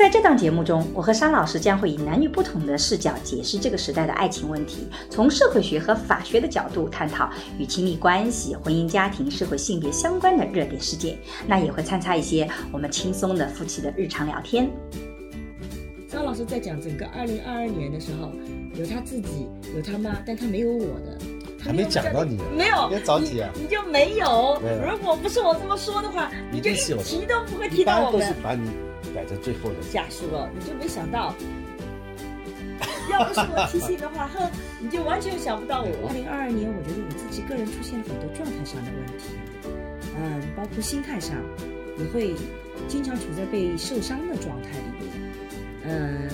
在这档节目中，我和沙老师将会以男女不同的视角解释这个时代的爱情问题，从社会学和法学的角度探讨与亲密关系、婚姻家庭、社会性别相关的热点事件。那也会参差一些我们轻松的夫妻的日常聊天。沙老师在讲整个二零二二年的时候，有他自己，有他妈，但他没有我的。还没讲到你，没有，别着急啊，你就没有。如果不是我这么说的话，你就一提都不会提到我们。都是把你。摆在最后的瞎说，你就没想到，要不是我提醒的话，哼，你就完全想不到我。二零二二年，我觉得我自己个人出现了很多状态上的问题，嗯，包括心态上，也会经常处在被受伤的状态里面。嗯，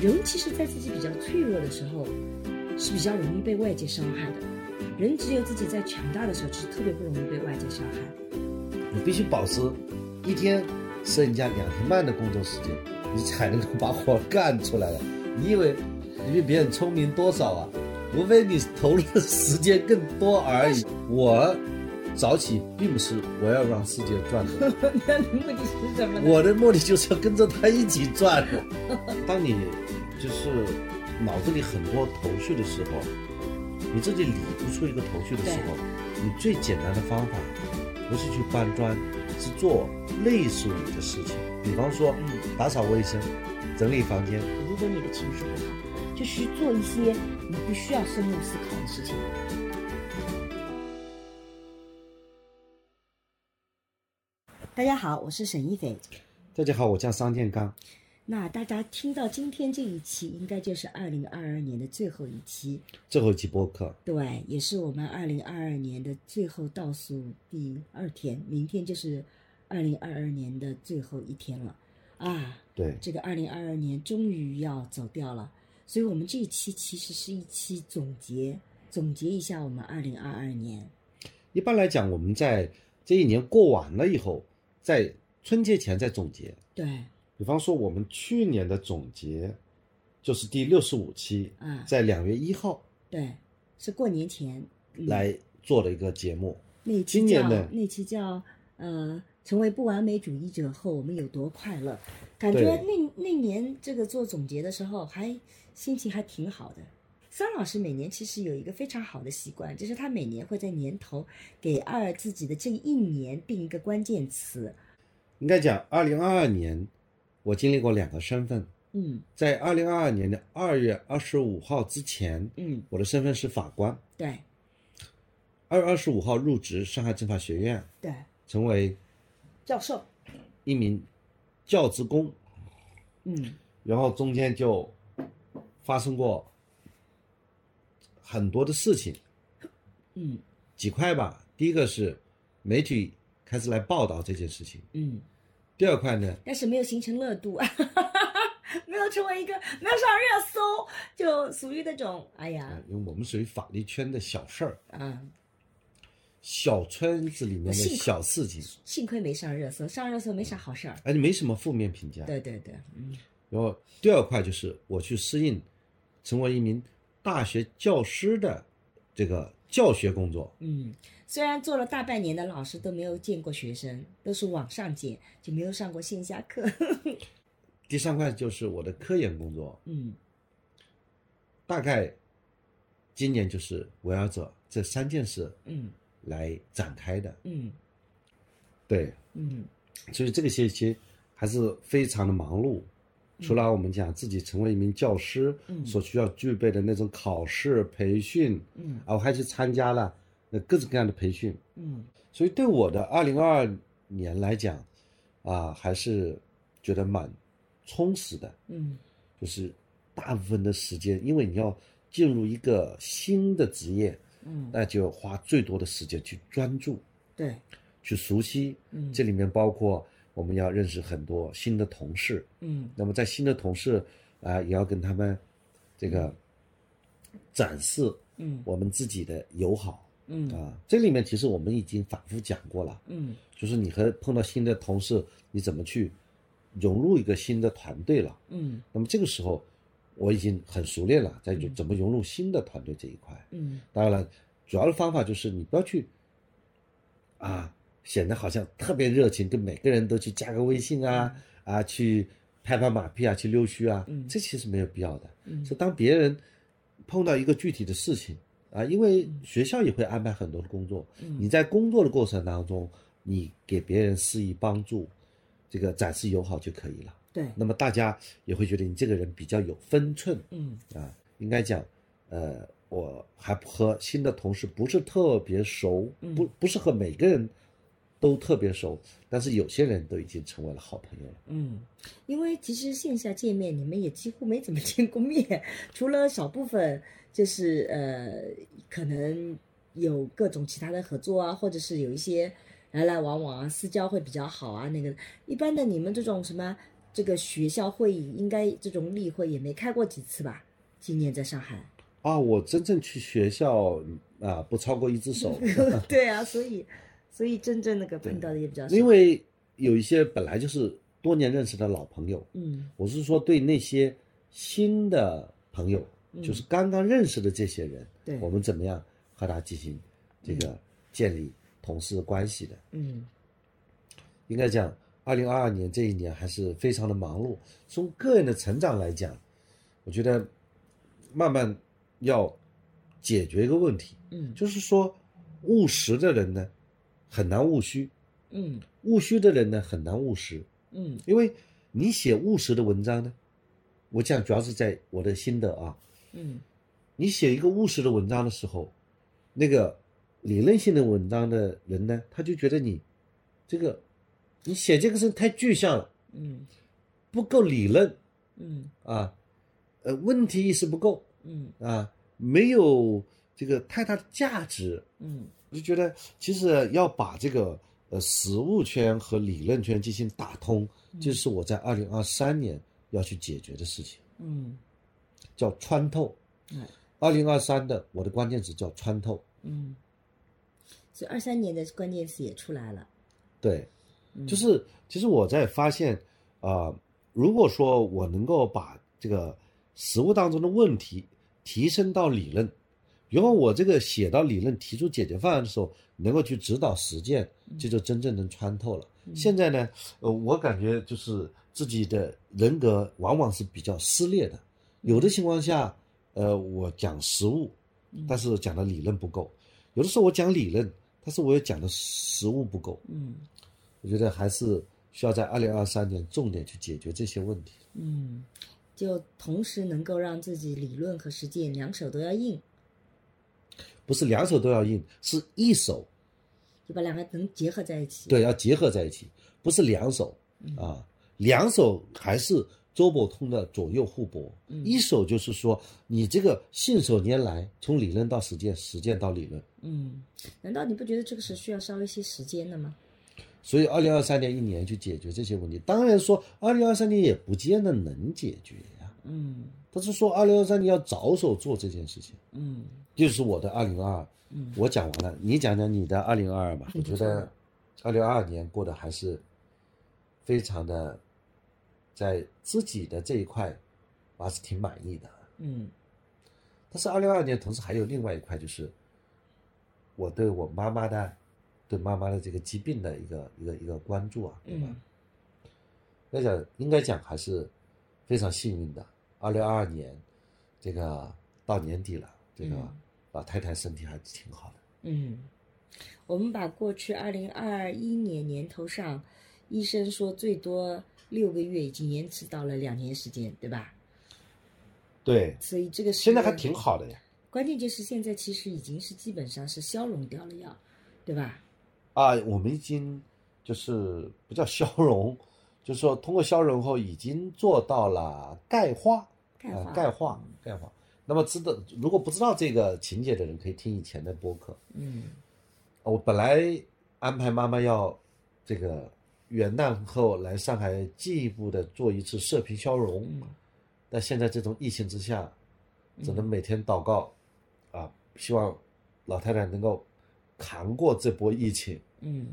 人其实，在自己比较脆弱的时候，是比较容易被外界伤害的。人只有自己在强大的时候，其实特别不容易被外界伤害。你必须保持一天。剩下两天半的工作时间，你才能够把活干出来了。你以为你比别人聪明多少啊？无非你投入的时间更多而已。我早起并不是我要让世界转的，那目的是什么？我的目的就是要跟着他一起转。当你就是脑子里很多头绪的时候，你自己理不出一个头绪的时候，你最简单的方法不是去搬砖。是做类似于的事情，比方说，嗯打扫卫生、整理房间。如果你的情绪不好，就去做一些你不需要深入思考的事情。大家好，我是沈一斐。大家好，我叫商建刚。那大家听到今天这一期，应该就是二零二二年的最后一期，最后一期播客。对，也是我们二零二二年的最后倒数第二天，明天就是二零二二年的最后一天了，啊，对，这个二零二二年终于要走掉了，所以我们这一期其实是一期总结，总结一下我们二零二二年。一般来讲，我们在这一年过完了以后，在春节前再总结。对。比方说，我们去年的总结就是第六十五期，啊在两月一号，对，是过年前来做的一个节目。那期叫那期叫呃，成为不完美主义者后，我们有多快乐？感觉那那年这个做总结的时候，还心情还挺好的。桑老师每年其实有一个非常好的习惯，就是他每年会在年头给二自己的这一年定一个关键词。应该讲，二零二二年。我经历过两个身份，嗯，在二零二二年的二月二十五号之前，嗯，我的身份是法官，对，二月二十五号入职上海政法学院，对，成为教授，一名教职工，嗯，然后中间就发生过很多的事情，嗯，几块吧，第一个是媒体开始来报道这件事情，嗯。第二块呢，但是没有形成热度，没有成为一个没有上热搜，就属于那种哎呀，因为我们属于法律圈的小事儿。啊，小圈子里面的小事情，幸亏没上热搜，上热搜没啥好事儿，而且没什么负面评价。对对对，嗯。然后第二块就是我去适应，成为一名大学教师的这个教学工作，嗯。虽然做了大半年的老师都没有见过学生，都是网上见，就没有上过线下课。第三块就是我的科研工作，嗯，大概今年就是围绕着这三件事，嗯，来展开的，嗯，对，嗯，所以这个学期还是非常的忙碌。除了我们讲自己成为一名教师所需要具备的那种考试培训，嗯，啊，我还去参加了。那各种各样的培训，嗯，所以对我的二零二二年来讲，啊，还是觉得蛮充实的，嗯，就是大部分的时间，因为你要进入一个新的职业，嗯，那就花最多的时间去专注，对，去熟悉，嗯，这里面包括我们要认识很多新的同事，嗯，那么在新的同事啊，也要跟他们这个展示嗯。我们自己的友好。嗯。啊。这里面其实我们已经反复讲过了，嗯。就是你和碰到新的同事，你怎么去融入一个新的团队了。嗯。那么这个时候，我已经很熟练了，在怎么融入新的团队这一块。嗯。当然了，主要的方法就是你不要去啊，显得好像特别热情，跟每个人都去加个微信啊、啊，去拍拍马屁啊，去溜须啊，嗯。这其实没有必要的。嗯。是当别人碰到一个具体的事情啊，因为学校也会安排很多的工作，嗯。你在工作的过程当中，你给别人施以帮助，这个展示友好就可以了。对。那么大家也会觉得你这个人比较有分寸，嗯。啊，应该讲，呃，我还和新的同事不是特别熟，嗯。不不是和每个人都特别熟，但是有些人都已经成为了好朋友了。嗯，因为其实线下见面你们也几乎没怎么见过面，除了少部分就是呃可能有各种其他的合作啊，或者是有一些来来往往啊，私交会比较好啊。那个一般的你们这种什么这个学校会议，应该这种例会也没开过几次吧？今年在上海，啊，我真正去学校啊，不超过一只手，对啊，所以所以真正那个碰到的也比较少。因为有一些本来就是多年认识的老朋友，嗯。我是说对那些新的朋友，嗯。就是刚刚认识的这些人，对。我们怎么样和他进行这个建立同事关系的？嗯。应该讲，二零二二年这一年还是非常的忙碌。从个人的成长来讲，我觉得慢慢要解决一个问题，嗯。就是说务实的人呢很难务虚，嗯。务虚的人呢很难务实。嗯。因为你写务实的文章呢，我讲主要是在我的心得啊，嗯。你写一个务实的文章的时候，那个理论性的文章的人呢，他就觉得你这个你写这个是太具象了，嗯。不够理论。嗯。啊，呃，问题意识不够。嗯。啊，没有这个太大的价值。嗯我就觉得其实要把这个呃实物圈和理论圈进行打通，这是我在二零二三年要去解决的事情，嗯。叫穿透。嗯。二零二三的我的关键词叫穿透，嗯，所以二三年的关键词也出来了。对，嗯。就是其实我在发现啊、如果说我能够把这个实物当中的问题提升到理论，然后我这个写到理论提出解决方案的时候，能够去指导实践，这就真正能穿透了。现在呢，呃，我感觉就是自己的人格往往是比较撕裂的，有的情况下，呃，我讲实物，但是讲的理论不够；有的时候我讲理论，但是我又讲的实物不够。嗯我觉得还是需要在二零二三年重点去解决这些问题。嗯，就同时能够让自己理论和实践两手都要硬，不是两手都要硬，是一手，就把两个能结合在一起。，对，要结合在一起，不是两手啊，两手还是周伯通的左右互搏，一手就是说你这个信手拈来，从理论到实践，实践到理论。嗯，难道你不觉得这个是需要稍微一些时间的吗？所以，二零二三年一年去解决这些问题，当然说二零二三年也不见得能解决呀。嗯但是说二零二三年要着手做这件事情。嗯就是我的二零二，嗯我讲完了，你讲讲你的二零二二吧。我觉得二零二二年过得还是非常的，在自己的这一块，我还是挺满意的。嗯但是二零二二年同时还有另外一块，就是我对我妈妈的，对妈妈的这个疾病的一个一个一个关注啊，对吧？嗯那讲应该讲还是非常幸运的。二零二二年，这个到年底了，这个嗯老太太身体还是挺好的。嗯，我们把过去二零二一年年头上，医生说最多六个月，已经延迟到了两年时间，对吧？对，所以这个现在还挺好的呀。关键就是现在其实已经是基本上是消融掉了药，对吧？啊，我们已经就是不叫消融，就是说通过消融后已经做到了钙化，啊钙化钙化，钙化。那么知道如果不知道这个情节的人，可以听以前的播客。嗯我本来安排妈妈要这个元旦后来上海进一步的做一次射频消融，嗯但现在这种疫情之下，只嗯能每天祷告，啊，希望老太太能够扛过这波疫情。嗯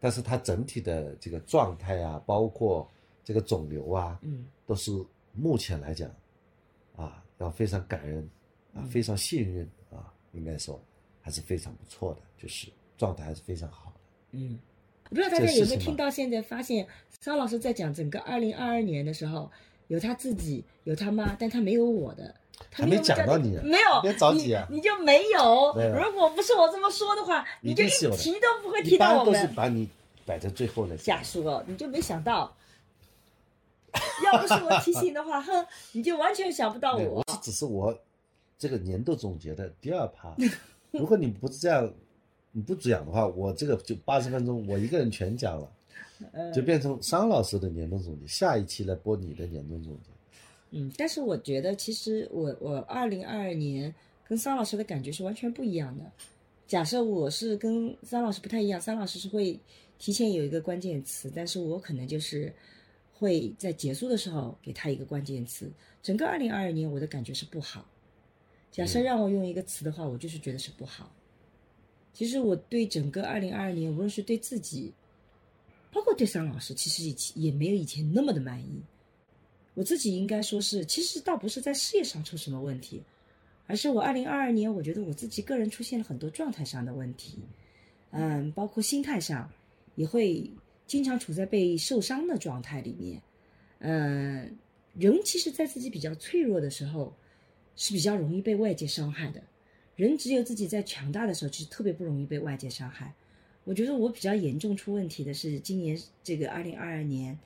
但是他整体的这个状态啊，包括这个肿瘤啊，嗯都是目前来讲，啊，要非常感恩，啊，非常幸运啊，应该说还是非常不错的，就是状态还是非常好的。嗯。不知道大家有没有听到现在发现，张老师在讲整个二零二二年的时候，有他自己，有他妈，但他没有我的。他还没讲到你啊没有，别着急啊你，就没有。如果不是我这么说的话，你就一提都不会提到般都是我们。把你摆在最后的瞎说，你就没想到。要不是我提醒的话，哼，你就完全想不到，我我。是只是我这个年度总结的第二趴。如果你不是这样，你不讲的话，我这个就八十分钟，我一个人全讲了，呃 就变成商老师的年度总结。下一期来播你的年度总结。嗯，但是我觉得其实我我二零二二年跟桑老师的感觉是完全不一样的。假设我是跟桑老师不太一样，桑老师是会提前有一个关键词，但是我可能就是会在结束的时候给他一个关键词。整个二零二二年我的感觉是不好。假设让我用一个词的话，我就是觉得是不好。其实我对整个二零二二年，无论是对自己，包括对桑老师，其实以前也没有以前那么的满意。我自己应该说是，其实倒不是在事业上出什么问题，而是我二零二二年，我觉得我自己个人出现了很多状态上的问题，嗯，包括心态上，也会经常处在被受伤的状态里面，嗯，人其实，在自己比较脆弱的时候，是比较容易被外界伤害的。人只有自己在强大的时候，其实特别不容易被外界伤害。我觉得我比较严重出问题的是今年这个二零二二年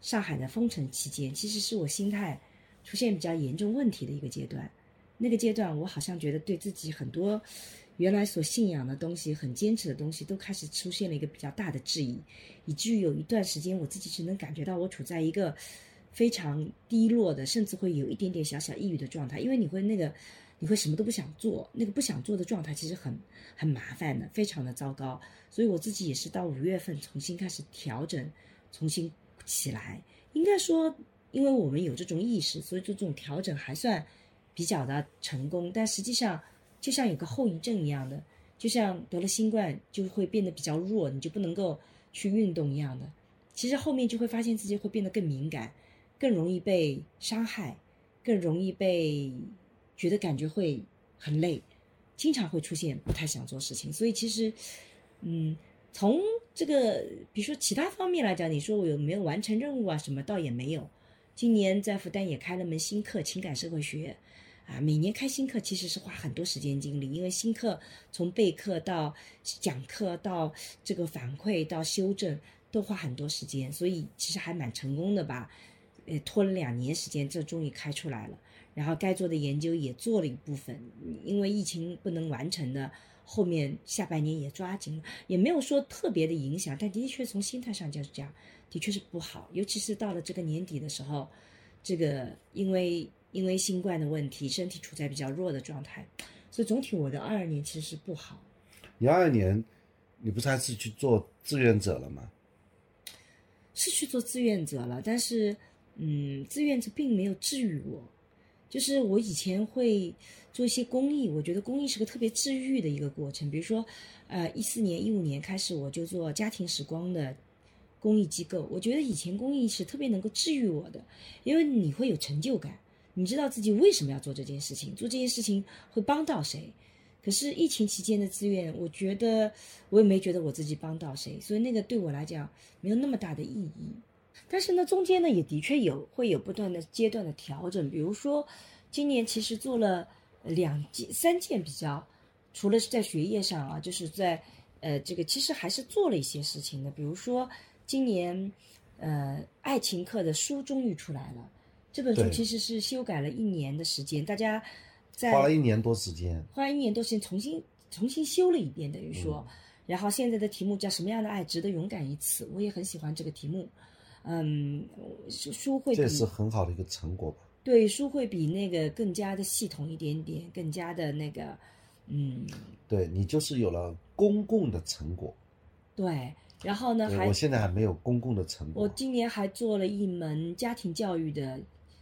上海的封城期间，其实是我心态出现比较严重问题的一个阶段。那个阶段，我好像觉得对自己很多原来所信仰的东西、很坚持的东西，都开始出现了一个比较大的质疑，以至于有一段时间，我自己是能感觉到我处在一个非常低落的，甚至会有一点点小小抑郁的状态，因为你会那个。你会什么都不想做，那个不想做的状态其实很很麻烦的，非常的糟糕。所以我自己也是到五月份重新开始调整，重新起来。应该说，因为我们有这种意识，所以做这种调整还算比较的成功。但实际上，就像有个后遗症一样的，就像得了新冠就会变得比较弱，你就不能够去运动一样的。其实后面就会发现自己会变得更敏感，更容易被伤害，更容易被。觉得感觉会很累，经常会出现不太想做事情，所以其实，嗯，从这个比如说其他方面来讲，你说我有没有完成任务啊？什么倒也没有。今年在复旦也开了门新课——情感社会学，啊，每年开新课其实是花很多时间精力，因为新课从备课到讲课到这个反馈到修正都花很多时间，所以其实还蛮成功的吧。呃，拖了两年时间，这终于开出来了。然后该做的研究也做了一部分，因为疫情不能完成的，后面下半年也抓紧了，也没有说特别的影响，但的确从心态上就是讲，的确是不好，尤其是到了这个年底的时候，这个因为因为新冠的问题，身体处在比较弱的状态，所以总体我的二二年其实是不好。你二二年，你不是还是去做志愿者了吗？是去做志愿者了，但是嗯，志愿者并没有治愈我。就是我以前会做一些公益，我觉得公益是个特别治愈的一个过程。比如说，呃，一四年、一五年开始我就做家庭时光的公益机构，我觉得以前公益是特别能够治愈我的，因为你会有成就感，你知道自己为什么要做这件事情，做这件事情会帮到谁。可是疫情期间的志愿，我觉得我也没觉得我自己帮到谁，所以那个对我来讲没有那么大的意义。但是呢，中间呢也的确有会有不断的阶段的调整，比如说今年其实做了两件、三件比较，除了是在学业上啊，就是在呃这个其实还是做了一些事情的，比如说今年呃爱情课的书终于出来了，这本书其实是修改了一年的时间，大家在花了一年多时间，花了一年多时间重新重新修了一遍，等于说，嗯然后现在的题目叫什么样的爱值得勇敢一次？我也很喜欢这个题目。嗯，书书会这是很好的一个成果吧。对书会比那个更加的系统一点点，更加的那个，嗯，对你就是有了公共的成果，对，然后呢，还我现在还没有公共的成果。我今年还做了一门家庭教育的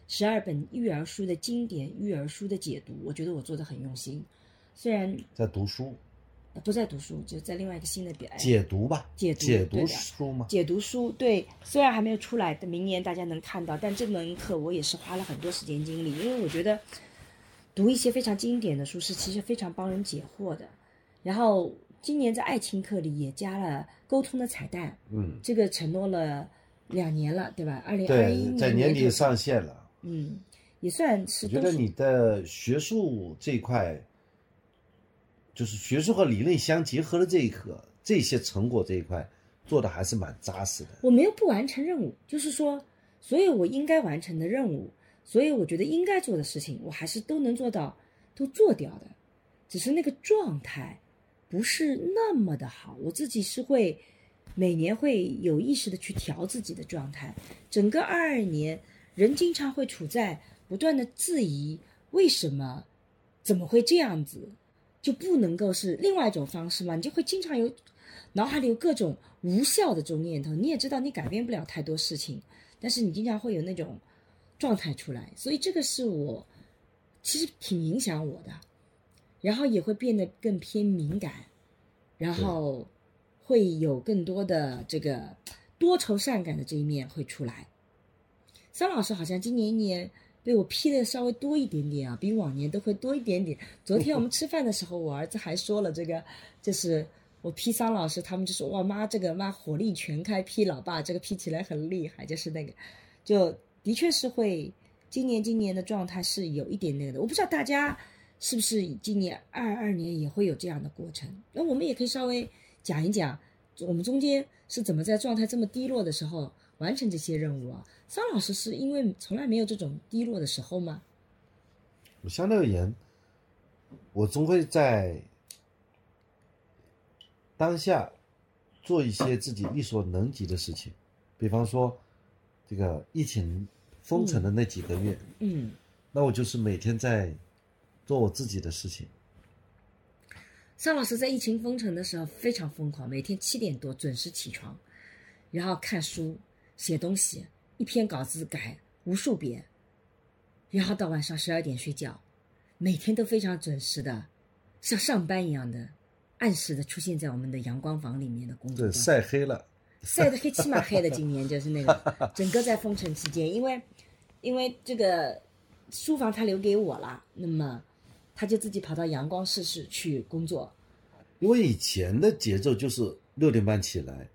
十二本育儿书的经典育儿书的解读，我觉得我做的很用心。虽然在读书，不在读书，就在另外一个新的表解读吧，解读解读书嘛。解读书，对，虽然还没有出来，但明年大家能看到。但这门课我也是花了很多时间精力，因为我觉得读一些非常经典的书是其实非常帮人解惑的。然后今年在爱情课里也加了沟通的彩蛋，嗯，这个承诺了两年了，对吧？二零二一，年在年底上线了。嗯，也算是我觉得你的学术这一块，就是学术和理论相结合的这一课，这些成果这一块做的还是蛮扎实的。我没有不完成任务，就是说，所有我应该完成的任务，所有我觉得应该做的事情，我还是都能做到，都做掉的，只是那个状态不是那么的好。我自己是会每年会有意识的去调自己的状态。整个二二年，人经常会处在不断的质疑，为什么，怎么会这样子？就不能够是另外一种方式吗？你就会经常有脑海里有各种无效的这种念头。你也知道你改变不了太多事情，但是你经常会有那种状态出来，所以这个是我其实挺影响我的，然后也会变得更偏敏感，然后会有更多的这个多愁善感的这一面会出来。桑老师好像今年一年被我批的稍微多一点点啊，比往年都会多一点点。昨天我们吃饭的时候，我儿子还说了这个，就是我批桑老师，他们就说哇妈这个妈火力全开批老爸，这个批起来很厉害，就是那个，就的确是会，今年今年的状态是有一点那个的，我不知道大家是不是今年二二年也会有这样的过程，那我们也可以稍微讲一讲，我们中间是怎么在状态这么低落的时候完成这些任务啊？桑老师是因为从来没有这种低落的时候吗？我相对而言，我总会在当下做一些自己力所能及的事情，比方说这个疫情封城的那几个月，嗯那我就是每天在做我自己的事情。桑老师在疫情封城的时候非常疯狂，每天七点多准时起床，然后看书、写东西，一篇稿子改无数遍，然后到晚上十二点睡觉，每天都非常准时的，像上班一样的，按时的出现在我们的阳光房里面的工作对，晒黑了。晒的黑漆麻黑的，今年就是那个 整个在封城期间，因为因为这个书房他留给我了，那么他就自己跑到阳光室室去工作。因为以前的节奏就是六点半起来，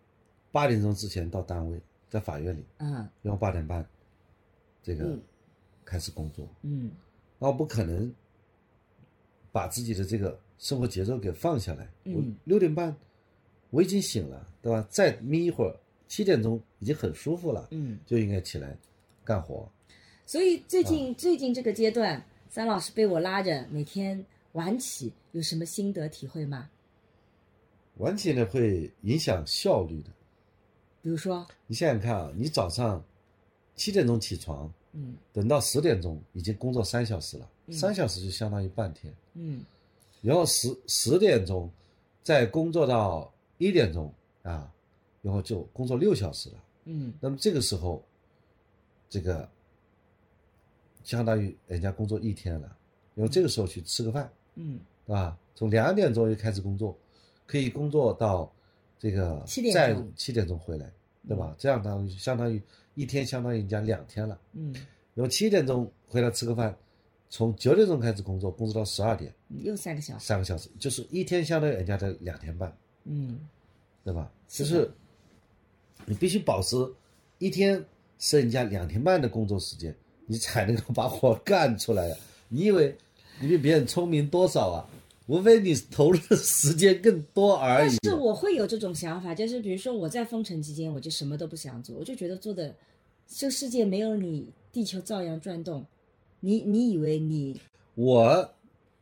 八点钟之前到单位，在法院里，嗯然后八点半这个嗯开始工作。嗯那我不可能把自己的这个生活节奏给放下来。嗯我六点半我已经醒了，对吧？再眯一会儿，七点钟已经很舒服了，嗯。就应该起来干活。所以最近、最近这个阶段，三老师被我拉着每天晚起，有什么心得体会吗？晚起呢会影响效率的。比如说，你想想看啊，你早上七点钟起床，嗯等到十点钟已经工作三小时了，嗯三小时就相当于半天。嗯然后十十点钟再工作到一点钟啊，然后就工作六小时了。嗯那么这个时候，这个相当于人家工作一天了，然后这个时候去吃个饭，嗯啊？从两点钟就开始工作，可以工作到这个7点再钟七点钟回来，对吧？这样当于相当于一天相当于人家两天了。嗯，然后七点钟回来吃个饭，从九点钟开始工作，工作到十二点，又三个小时。三个小时，就是一天相当于人家的两天半，嗯对吧？就是你必须保持一天是人家两天半的工作时间，你才能够把活干出来呀、你以为你比别人聪明多少啊？无非你投入的时间更多而已。但是我会有这种想法，就是比如说我在封城期间，我就什么都不想做，我就觉得做的这个世界没有你，地球照样转动。你你以为你，我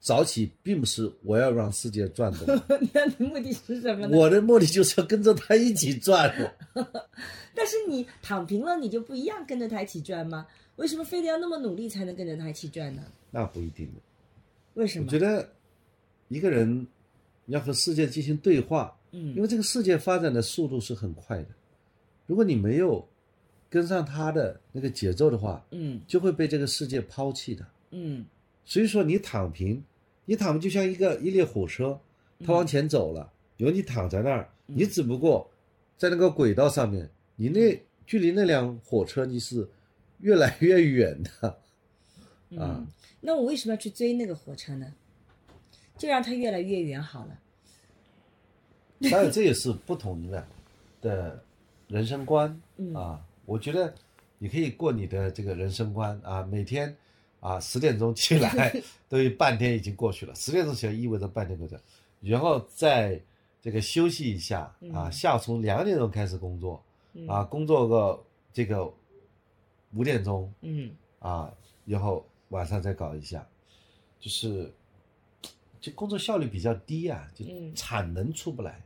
早起并不是我要让世界转动，那你目的是什么呢？我的目的就是要跟着它一起转。但是你躺平了，你就不一样跟着他一起转吗？为什么非得要那么努力才能跟着他一起转呢？那不一定的。为什么？我觉得一个人要和世界进行对话，嗯，因为这个世界发展的速度是很快的，如果你没有跟上它的那个节奏的话，嗯。就会被这个世界抛弃的。嗯。所以说你躺平，你躺平就像一个一列火车，它往前走了，有你躺在那儿，你只不过在那个轨道上面，你那距离那辆火车你是越来越远的。啊。嗯，那我为什么要去追那个火车呢？就让它越来越远好了。当然，这也是不同的的人生观嗯啊。我觉得你可以过你的这个人生观啊，每天啊十点钟起来，都有半天已经过去了。十点钟起来意味着半天过去了，然后再这个休息一下啊，下午从两点钟开始工作啊，工作个这个五点钟嗯啊，然后晚上再搞一下，就是就工作效率比较低啊，就嗯产能出不来。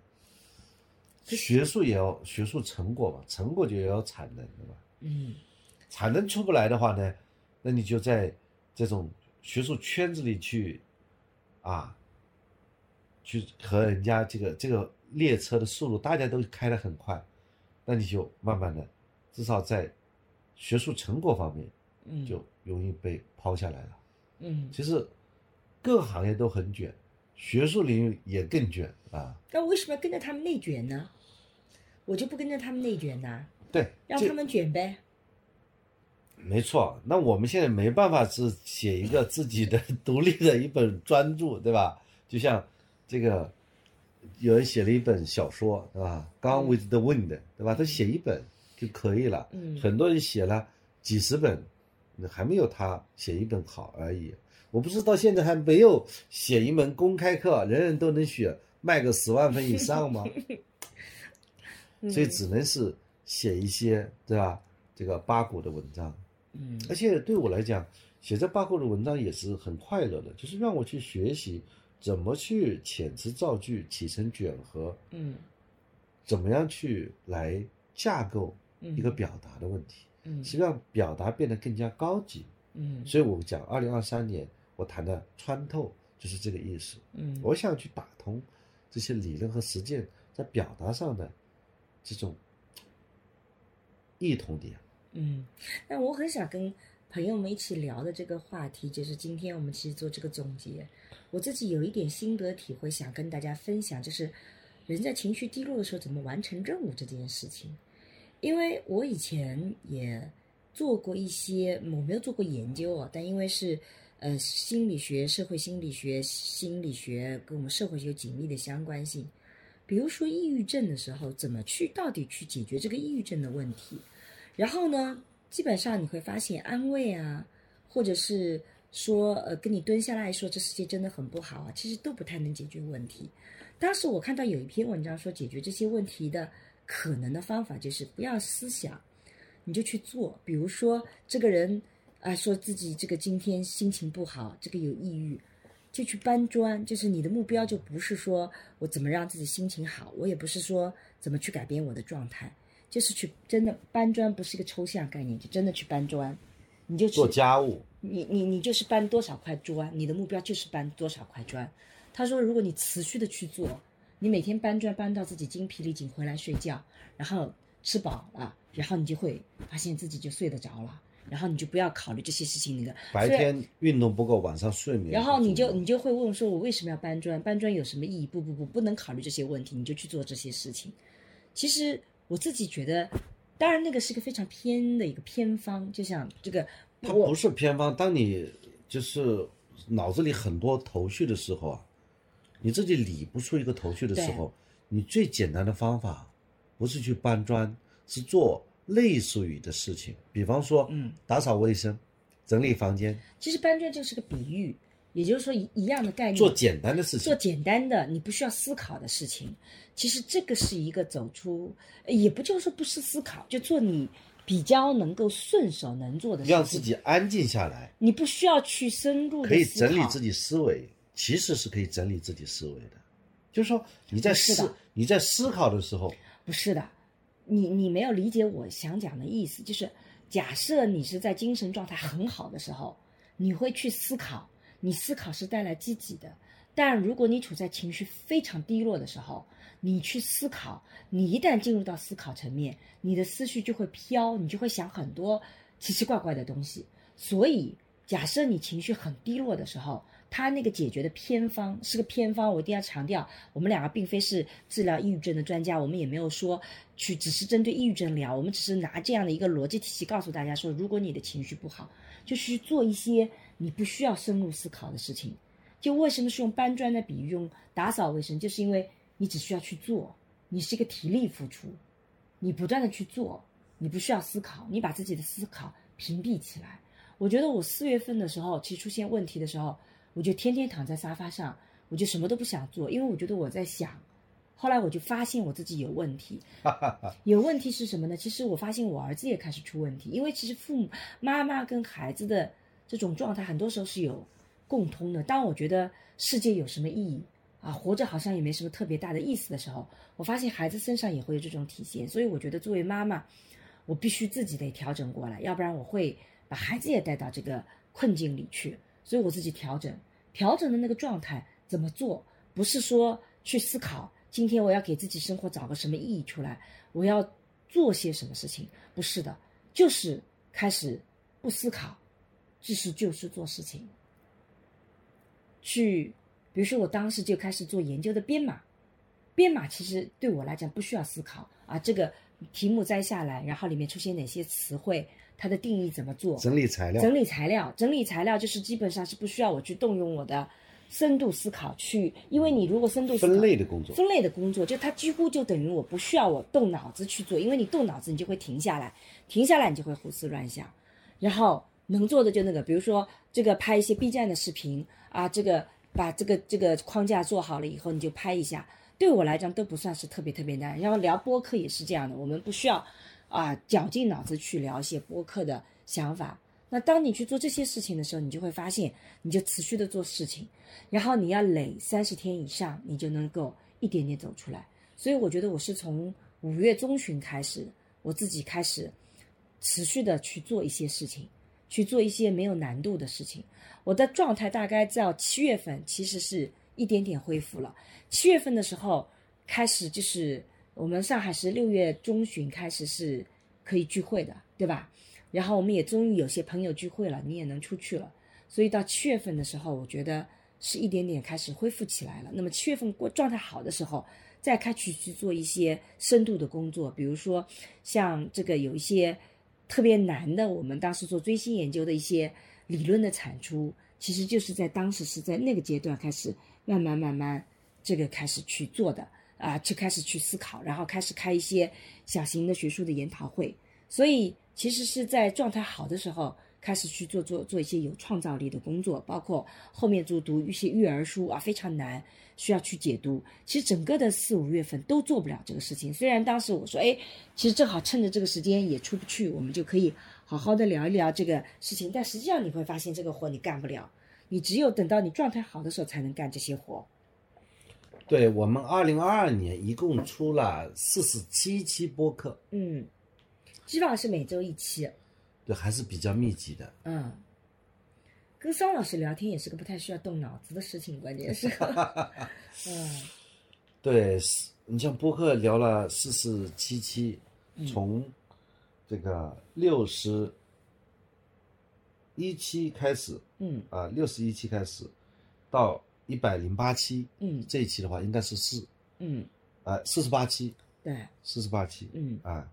学术也要学术成果嘛，成果就要有产能，对吧？嗯产能出不来的话呢，那你就在这种学术圈子里去啊，去和人家这个这个列车的速度，大家都开得很快，那你就慢慢的，至少在学术成果方面嗯，就容易被抛下来了。嗯，其实各个行业都很卷，学术领域也更卷啊。那我为什么要跟着他们内卷呢？我就不跟着他们内卷呐，对，让他们卷呗。没错，那我们现在没办法是写一个自己的 独立的一本专著，对吧？就像这个有人写了一本小说，对吧？《Gone with the Wind》，对吧？他写一本就可以了。嗯很多人写了几十本，还没有他写一本好而已。我不是到现在还没有写一门公开课，人人都能学，卖个十万份以上吗？所以只能是写一些，对吧？这个八股的文章。嗯而且对我来讲，写这八股的文章也是很快乐的，就是让我去学习怎么去遣词造句、起承转合，嗯怎么样去来架构嗯一个表达的问题，嗯是让表达变得更加高级。嗯所以我讲，二零二三年我谈的穿透就是这个意思。嗯我想去打通这些理论和实践在表达上的这种异同点。嗯，那我很想跟朋友们一起聊的这个话题，就是今天我们其实做这个总结，我自己有一点心得体会，想跟大家分享，就是人在情绪低落的时候怎么完成任务这件事情。因为我以前也做过一些，我没有做过研究啊，但因为是呃心理学、社会心理学、心理学跟我们社会有紧密的相关性。比如说抑郁症的时候，怎么去到底去解决这个抑郁症的问题？然后呢，基本上你会发现安慰啊，或者是说呃跟你蹲下来说这世界真的很不好啊，其实都不太能解决问题。当时我看到有一篇文章说，解决这些问题的可能的方法就是不要思想，你就去做。比如说这个人啊、说自己这个今天心情不好，这个有抑郁，就去搬砖，就是你的目标就不是说我怎么让自己心情好，我也不是说怎么去改变我的状态，就是去真的搬砖，不是一个抽象概念，就真的去搬砖，你就去做家务，你你你就是搬多少块砖，你的目标就是搬多少块砖。他说，如果你持续的去做，你每天搬砖搬到自己精疲力尽，回来睡觉，然后吃饱了，然后你就会发现自己就睡得着了，然后你就不要考虑这些事情那个白天运动不够，晚上睡眠。然后你就你就会问说，我为什么要搬砖？搬砖有什么意义？不不不，不能考虑这些问题，你就去做这些事情。其实我自己觉得，当然那个是个非常偏的一个偏方，就像这个我它不是偏方。当你就是脑子里很多头绪的时候啊，你自己理不出一个头绪的时候，你最简单的方法不是去搬砖，是做类似于的事情，比方说，嗯，打扫卫生、整理房间，其实搬砖就是个比喻，也就是说一一样的概念，做简单的事情。做。简单的你不需要思考的事情。其实这个是一个走出，呃也不就是说不是思考，就做你比较能够顺手能做的事情，让自己安静下来，你不需要去深入的可以整理自己思维，其实是可以整理自己思维的。就是说你在思你在思考的时候，不是的，你你没有理解我想讲的意思，就是假设你是在精神状态很好的时候，你会去思考，你思考是带来积极的。但如果你处在情绪非常低落的时候，你去思考，你一旦进入到思考层面，你的思绪就会飘，你就会想很多奇奇怪怪的东西。所以，假设你情绪很低落的时候，他那个解决的偏方是个偏方，我一定要强调，我们两个并非是治疗抑郁症的专家，我们也没有说去只是针对抑郁症聊，我们只是拿这样的一个逻辑体系告诉大家说，如果你的情绪不好，就去做一些你不需要深入思考的事情。就为什么是用搬砖的比喻，用打扫卫生，就是因为你只需要去做，你是一个体力付出，你不断的去做，你不需要思考，你把自己的思考屏蔽起来。我觉得我四月份的时候，其实出现问题的时候，我就天天躺在沙发上，我就什么都不想做，因为我觉得我在想。后来我就发现我自己有问题，有问题是什么呢？其实我发现我儿子也开始出问题，因为其实父母妈妈跟孩子的这种状态，很多时候是有。共通的。当我觉得世界有什么意义啊，活着好像也没什么特别大的意思的时候，我发现孩子身上也会有这种体现。所以我觉得作为妈妈，我必须自己得调整过来，要不然我会把孩子也带到这个困境里去。所以我自己调整，调整的那个状态怎么做？不是说去思考今天我要给自己生活找个什么意义出来，我要做些什么事情？不是的，就是开始不思考，其实就是做事情。去，比如说我当时就开始做研究的编码，编码其实对我来讲不需要思考啊，这个题目摘下来，然后里面出现哪些词汇，它的定义怎么做，整理材料，整理材料，整理材料就是基本上是不需要我去动用我的深度思考去，因为你如果深度分类的工作，分类的工作就它几乎就等于我不需要我动脑子去做，因为你动脑子你就会停下来，停下来你就会胡思乱想，然后能做的就那个，比如说这个拍一些 B 站的视频。啊，这个把这个这个框架做好了以后，你就拍一下。对我来讲都不算是特别特别难。然后聊播客也是这样的，我们不需要啊绞尽脑汁去聊一些播客的想法。那当你去做这些事情的时候，你就会发现，你就持续的做事情，然后你要累三十天以上，你就能够一点点走出来。所以我觉得我是从五月中旬开始，我自己开始持续的去做一些事情，去做一些没有难度的事情。我的状态大概到七月份，其实是一点点恢复了。七月份的时候开始，就是我们上海是六月中旬开始是可以聚会的，对吧？然后我们也终于有些朋友聚会了，你也能出去了。所以到七月份的时候，我觉得是一点点开始恢复起来了。那么七月份过状态好的时候，再开始去做一些深度的工作，比如说像这个有一些特别难的，我们当时做追星研究的一些。理论的产出，其实就是在当时是在那个阶段开始慢慢慢慢这个开始去做的啊，就开始去思考，然后开始开一些小型的学术的研讨会。所以其实是在状态好的时候开始去做做做一些有创造力的工作，包括后面就读一些育儿书啊，非常难，需要去解读。其实整个的四五月份都做不了这个事情。虽然当时我说，哎，其实正好趁着这个时间也出不去，我们就可以。好好的聊一聊这个事情，但实际上你会发现这个活你干不了，你只有等到你状态好的时候才能干这些活。对我们二零二二年一共出了四十七期播客，嗯，基本上是每周一期，对，还是比较密集的。嗯，跟桑老师聊天也是个不太需要动脑子的事情，关键是，嗯，对，你像播客聊了四十七期，从。这个六十一期开始，嗯啊，六十一期开始，到一百零八期，嗯，这一期的话应该是四，嗯，啊，四十八期，对，四十八期，嗯。啊，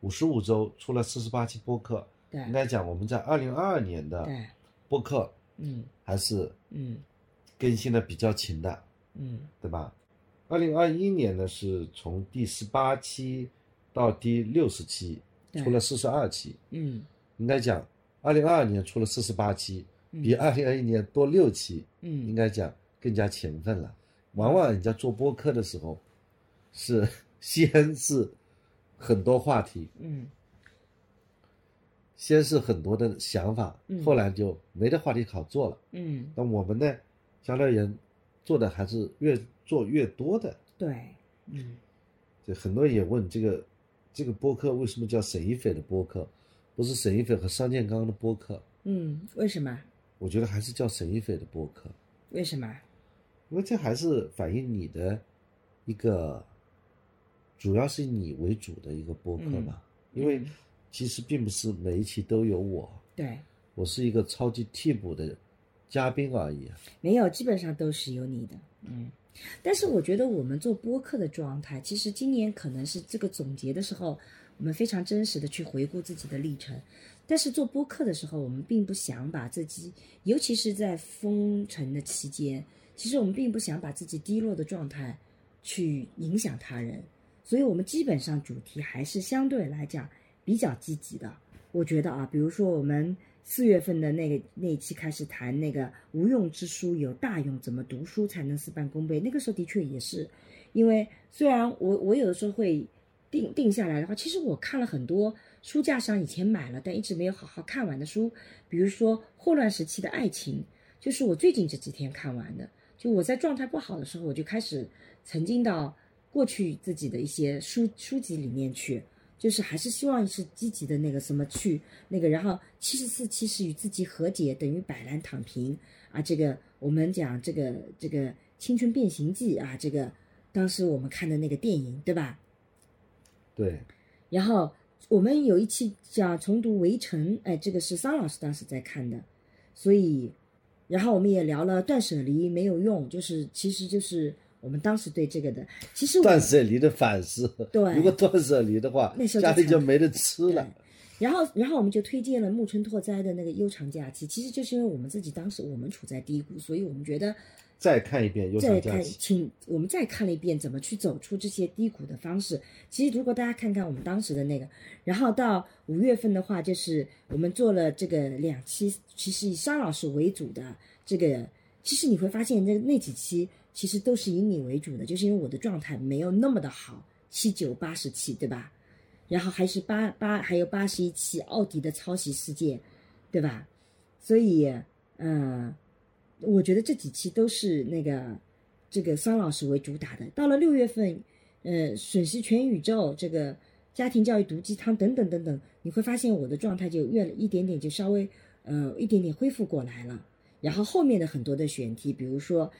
五十五周出了四十八期播客，对，应该讲我们在二零二二年的播客，嗯，还是嗯。更新的比较勤的，嗯，对吧？二零二一年呢，是从第十八期到第六十期。出了四十二期，嗯，应该讲，二零二二年出了四十八期，比二零二一年多六期，嗯，应该讲更加勤奋了。往往人家做播客的时候，是 先是很多话题，嗯，先是很多的想法，后来就没的话题好做了，嗯。那我们呢，相对而言，做的还是越做越多的，对，嗯，就很多人也问这个。这个播客为什么叫沈一斐的播客，不是沈一斐和商建刚的播客？嗯，为什么？我觉得还是叫沈一斐的播客。为什么？因为这还是反映你的一个，主要是以你为主的一个播客嘛。因为其实并不是每一期都有我，对，我是一个超级替补的嘉宾而已。没有，基本上都是有你的，嗯。但是我觉得我们做播客的状态，其实今年可能是这个总结的时候，我们非常真实的去回顾自己的历程。但是做播客的时候，我们并不想把自己，尤其是在封城的期间，其实我们并不想把自己低落的状态去影响他人。所以，我们基本上主题还是相对来讲比较积极的。我觉得啊，比如说我们四月份的那个那一期开始谈那个无用之书有大用，怎么读书才能事半功倍？那个时候的确也是，因为虽然我我有的时候会定定下来的话，其实我看了很多书架上以前买了但一直没有好好看完的书，比如说《霍乱时期的爱情》，就是我最近这几天看完的。就我在状态不好的时候，我就开始沉浸到。过去自己的一些书书籍里面去，就是还是希望是积极的那个什么去那个，然后七十四期是与自己和解，等于摆烂躺平啊。这个我们讲这个这个《青春变形记》啊，这个当时我们看的那个电影，对吧？对。然后我们有一期讲重读《围城》，哎，这个是桑老师当时在看的，所以，然后我们也聊了断舍离没有用，就是其实就是。我们当时对这个的，其实断舍离的反思。对，如果断舍离的话，那时候家里就没得吃了。然后，然后我们就推荐了木村拓哉的那个《悠长假期》，其实就是因为我们自己当时我们处在低谷，所以我们觉得再看一遍《悠长假期》，请我们再看了一遍怎么去走出这些低谷的方式。其实，如果大家看看我们当时的那个，然后到五月份的话，就是我们做了这个两期，其实以商老师为主的这个，其实你会发现那那几期。其实都是以你为主的，就是因为我的状态没有那么的好，七九八十期，对吧？然后还是八八，还有八十一期奥迪的抄袭事件，对吧？所以，嗯，我觉得这几期都是那个这个桑老师为主打的。到了六月份，呃，损失全宇宙，这个家庭教育毒鸡汤等等等等，你会发现我的状态就越一点点就稍微呃一点点恢复过来了。然后后面的很多的选题，比如说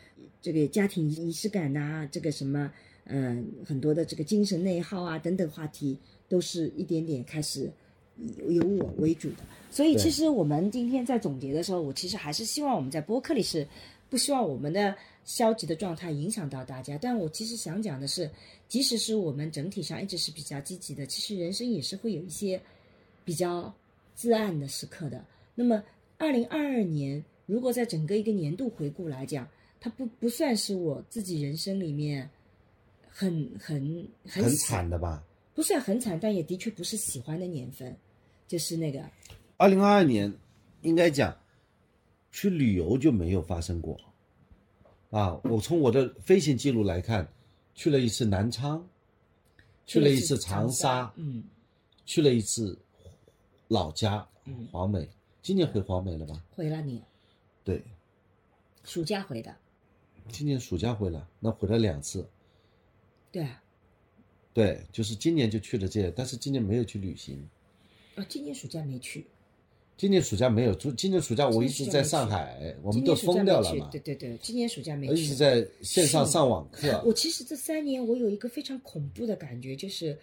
这个家庭仪式感呐，这个什么，嗯，很多的这个精神内耗啊等等话题，都是一点点开始由我为主的。所以其实我们今天在总结的时候，我其实还是希望我们在播客里是不希望我们的消极的状态影响到大家。但我其实想讲的是，即使是我们整体上一直是比较积极的，其实人生也是会有一些比较自暗的时刻的。那么二零二二年。如果在整个一个年度回顾来讲，它不不算是我自己人生里面很很很惨的吧？不算很惨，但也的确不是喜欢的年份，就是那个二零二二年，应该讲去旅游就没有发生过啊。我从我的飞行记录来看，去了一次南昌，去了一次长沙，嗯，去了一次老家，嗯，黄梅。今年回黄梅了吗？回了你。对，暑假回的，今年暑假回来，那回了两次。对啊，对，就是今年就去了这，但是今年没有去旅行。啊，今年暑假没去。今年暑假没有，今年暑假我一直在上海，我们都封掉了嘛。对对对，今年暑假没去。一直在线上上网课。我其实这三年我有一个非常恐怖的感觉，就是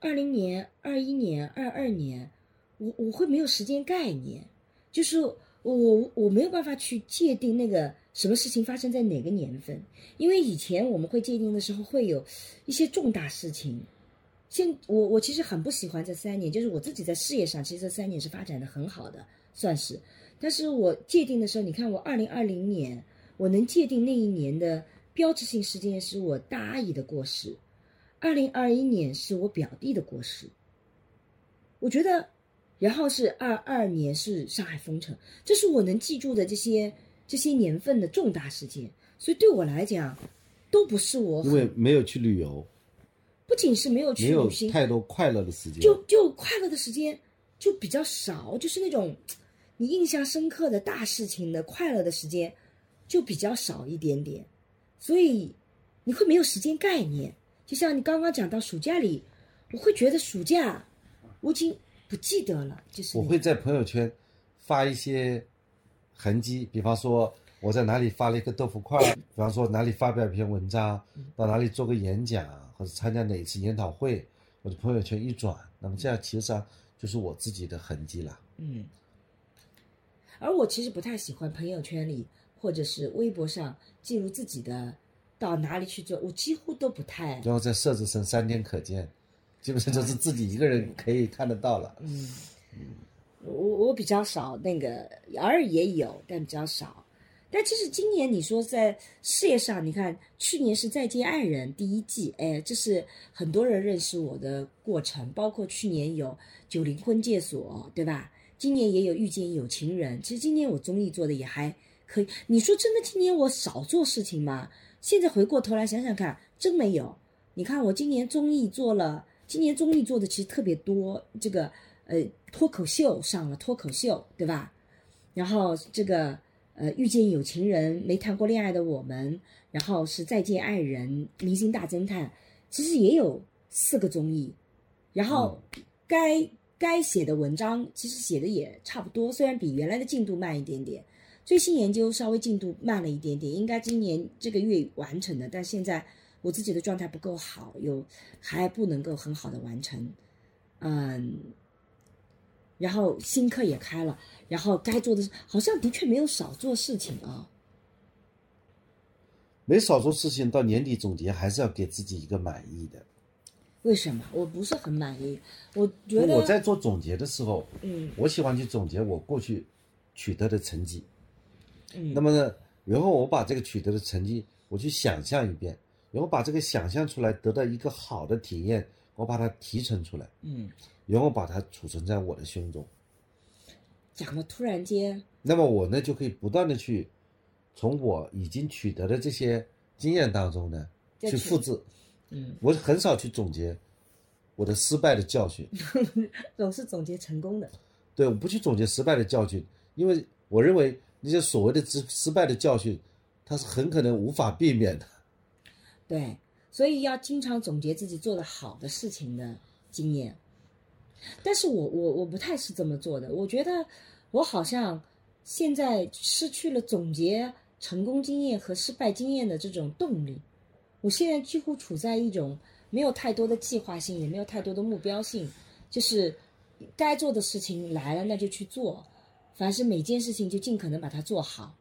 二零年、二一年、二二年，我我会没有时间概念，就是。我我没有办法去界定那个什么事情发生在哪个年份，因为以前我们会界定的时候会有一些重大事情。现我我其实很不喜欢这三年，就是我自己在事业上其实这三年是发展的很好的，算是。但是我界定的时候，你看我二零二零年我能界定那一年的标志性事件是我大阿姨的过世，二零二一年是我表弟的过世。我觉得。然后是二二年是上海封城，这是我能记住的这些这些年份的重大事件，所以对我来讲，都不是我因为没有去旅游，不仅是没有去旅行，太多快乐的时间，就就快乐的时间就比较少，就是那种 你印象深刻的大事情的快乐的时间就比较少一点点，所以你会没有时间概念。就像你刚刚讲到暑假里，我会觉得暑假我已经。不记得了，就是我会在朋友圈发一些痕迹，比方说我在哪里发了一个豆腐块儿，比方说哪里发表一篇文章，到哪里做个演讲，或者参加哪一次研讨会，我的朋友圈一转，那么这样其实上就是我自己的痕迹了。嗯，而我其实不太喜欢朋友圈里或者是微博上记录自己的到哪里去做，我几乎都不太。然后再设置成三天可见，基本上就是自己一个人可以看得到了。嗯，我我比较少那个，偶尔也有，但比较少。但其实今年你说在事业上，你看去年是《再见爱人》第一季，哎，这是很多人认识我的过程，包括去年有《九零婚介所》，对吧？今年也有《遇见有情人》。其实今年我综艺做的也还可以。你说真的，今年我少做事情吗？现在回过头来想想看，真没有。你看我今年综艺做了，今年综艺做的其实特别多。这个呃，脱口秀上了脱口秀，对吧？然后这个呃，遇见有情人，没谈过恋爱的我们，然后是再见爱人，明星大侦探，其实也有四个综艺。然后该该写的文章其实写的也差不多，虽然比原来的进度慢一点点。最新研究稍微进度慢了一点点，应该今年这个月完成的，但现在我自己的状态不够好，有还不能够很好的完成，嗯，然后新课也开了，然后该做的好像的确没有少做事情啊。没少做事情，到年底总结还是要给自己一个满意的。为什么？我不是很满意，我觉得我在做总结的时候，嗯我喜欢去总结我过去取得的成绩。嗯，那么呢，然后我把这个取得的成绩，我去想象一遍，然后把这个想象出来得到一个好的体验，我把它提成出来，嗯，然后把它储存在我的胸中。讲的突然间，那么我呢就可以不断的去从我已经取得的这些经验当中呢去去复制。嗯，我很少去总结我的失败的教训，总是总结成功的，对，我不去总结失败的教训，因为我认为那些所谓的失失败的教训，它是很可能无法避免的。对，所以要经常总结自己做的好的事情的经验。但是我我我不太是这么做的，我觉得我好像现在失去了总结成功经验和失败经验的这种动力。我现在几乎处在一种没有太多的计划性，也没有太多的目标性，就是该做的事情来了那就去做，凡是每件事情就尽可能把它做好，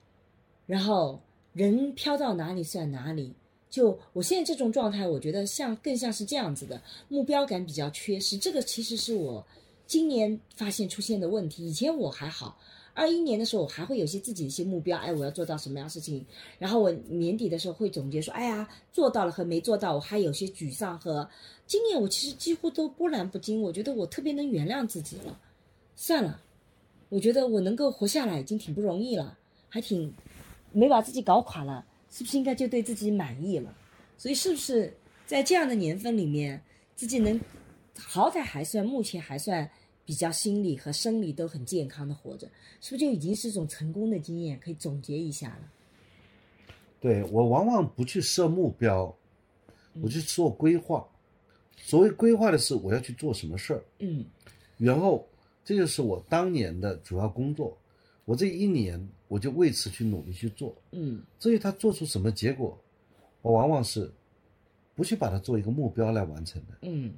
然后人飘到哪里算哪里。就我现在这种状态，我觉得像更像是这样子的，目标感比较缺失。这个其实是我今年发现出现的问题。以前我还好，二一年的时候我还会有些自己一些目标，哎，我要做到什么样事情。然后我年底的时候会总结说，哎呀，做到了和没做到，我还有些沮丧和。今年我其实几乎都波澜不惊，我觉得我特别能原谅自己了。算了，我觉得我能够活下来已经挺不容易了，还挺没把自己搞垮了。是不是应该就对自己满意了？所以是不是在这样的年份里面，自己能好歹还算目前还算比较心理和生理都很健康的活着，是不是就已经是一种成功的经验？可以总结一下了。对我往往不去设目标，我去做规划。所谓规划的是我要去做什么事儿，嗯然后这就是我当年的主要工作。我这一年我就为此去努力去做。嗯至于他做出什么结果，我往往是不去把它做一个目标来完成的。嗯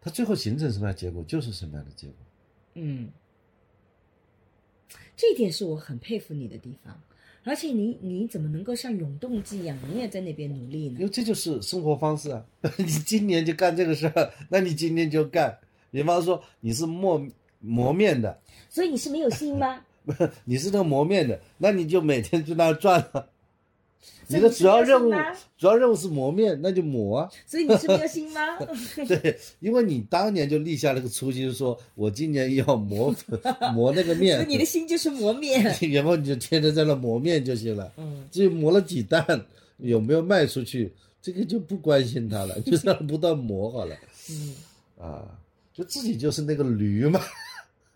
他最后形成什么样的结果，就是什么样的结果。嗯，这一点是我很佩服你的地方。而且你你怎么能够像永动机一样，永远在那边努力呢？因为这就是生活方式啊！你今年就干这个事儿，那你今年就干。比方说你是磨磨面的，所以你是没有心吗？你是那个磨面的，那你就每天去那儿转了。你的主要任务主要任务是磨面，那就磨啊。所以你是没有心吗？对，因为你当年就立下了个初心，说我今年要磨 磨那个所面以，你的心就是磨面。然后你就天天在那磨面就行了。嗯至于磨了几担，有没有卖出去，这个就不关心他了，就让他不断磨好了。嗯啊，就自己就是那个驴嘛，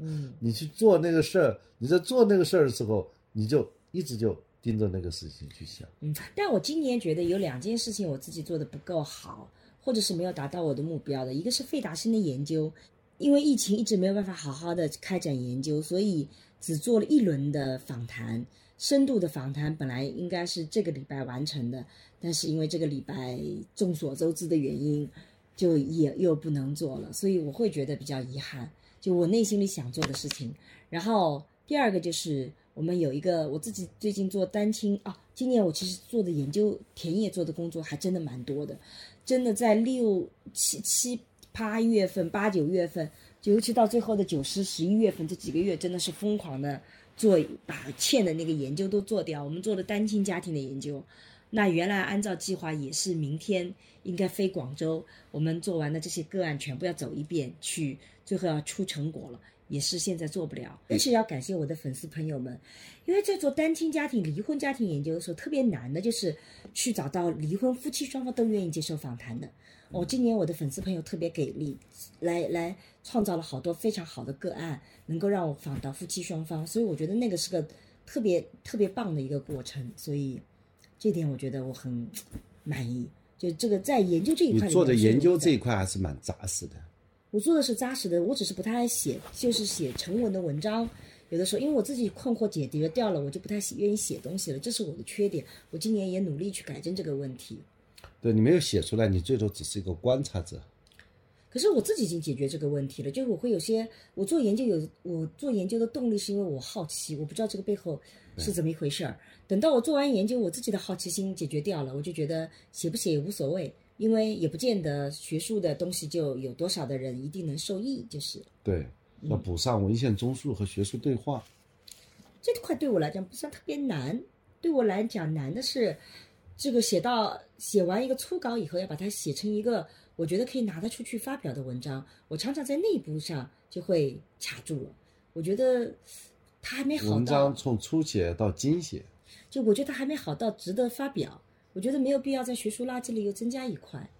嗯你去做那个事儿，你在做那个事儿的时候，你就一直就盯着那个事情去想。嗯。但我今年觉得有两件事情我自己做的不够好，或者是没有达到我的目标的。一个是费达生的研究，因为疫情一直没有办法好好的开展研究，所以只做了一轮的访谈。深度的访谈本来应该是这个礼拜完成的，但是因为这个礼拜众所周知的原因，就也又不能做了，所以我会觉得比较遗憾。就我内心里想做的事情，然后第二个就是我们有一个我自己最近做单亲啊，今年我其实做的研究田野做的工作还真的蛮多的，真的在六七七八月份、八九月份，尤其到最后的九十十一月份这几个月，真的是疯狂的做把欠的那个研究都做掉。我们做的单亲家庭的研究，那原来按照计划也是明天应该飞广州，我们做完的这些个案全部要走一遍去。最后要出成果了，也是现在做不了。但是要感谢我的粉丝朋友们，因为在做单亲家庭、离婚家庭研究的时候，特别难的就是去找到离婚夫妻双方都愿意接受访谈的。哦，今年我的粉丝朋友特别给力，来来创造了好多非常好的个案，能够让我访到夫妻双方，所以我觉得那个是个特别特别棒的一个过程。所以这点我觉得我很满意。就这个在研究这一块，你做的研究这一块还是蛮扎实的。我做的是扎实的，我只是不太爱写，就是写成文的文章。有的时候，因为我自己困惑解决掉了，我就不太愿意写东西了，这是我的缺点。我今年也努力去改正这个问题。对你没有写出来，你最多只是一个观察者。可是我自己已经解决这个问题了，就是我会有些，我做研究有我做研究的动力，是因为我好奇，我不知道这个背后是怎么一回事儿。等到我做完研究，我自己的好奇心解决掉了，我就觉得写不写也无所谓。因为也不见得学术的东西就有多少的人一定能受益，就是对，要补上文献综述和学术对话。这块对我来讲不算特别难，对我来讲难的是，这个写到写完一个初稿以后，要把它写成一个我觉得可以拿得出去发表的文章，我常常在内部上就会卡住了。我觉得它还没好到文章从初写到精写，就我觉得还没好到值得发表。我觉得没有必要在学术垃圾里又增加一块，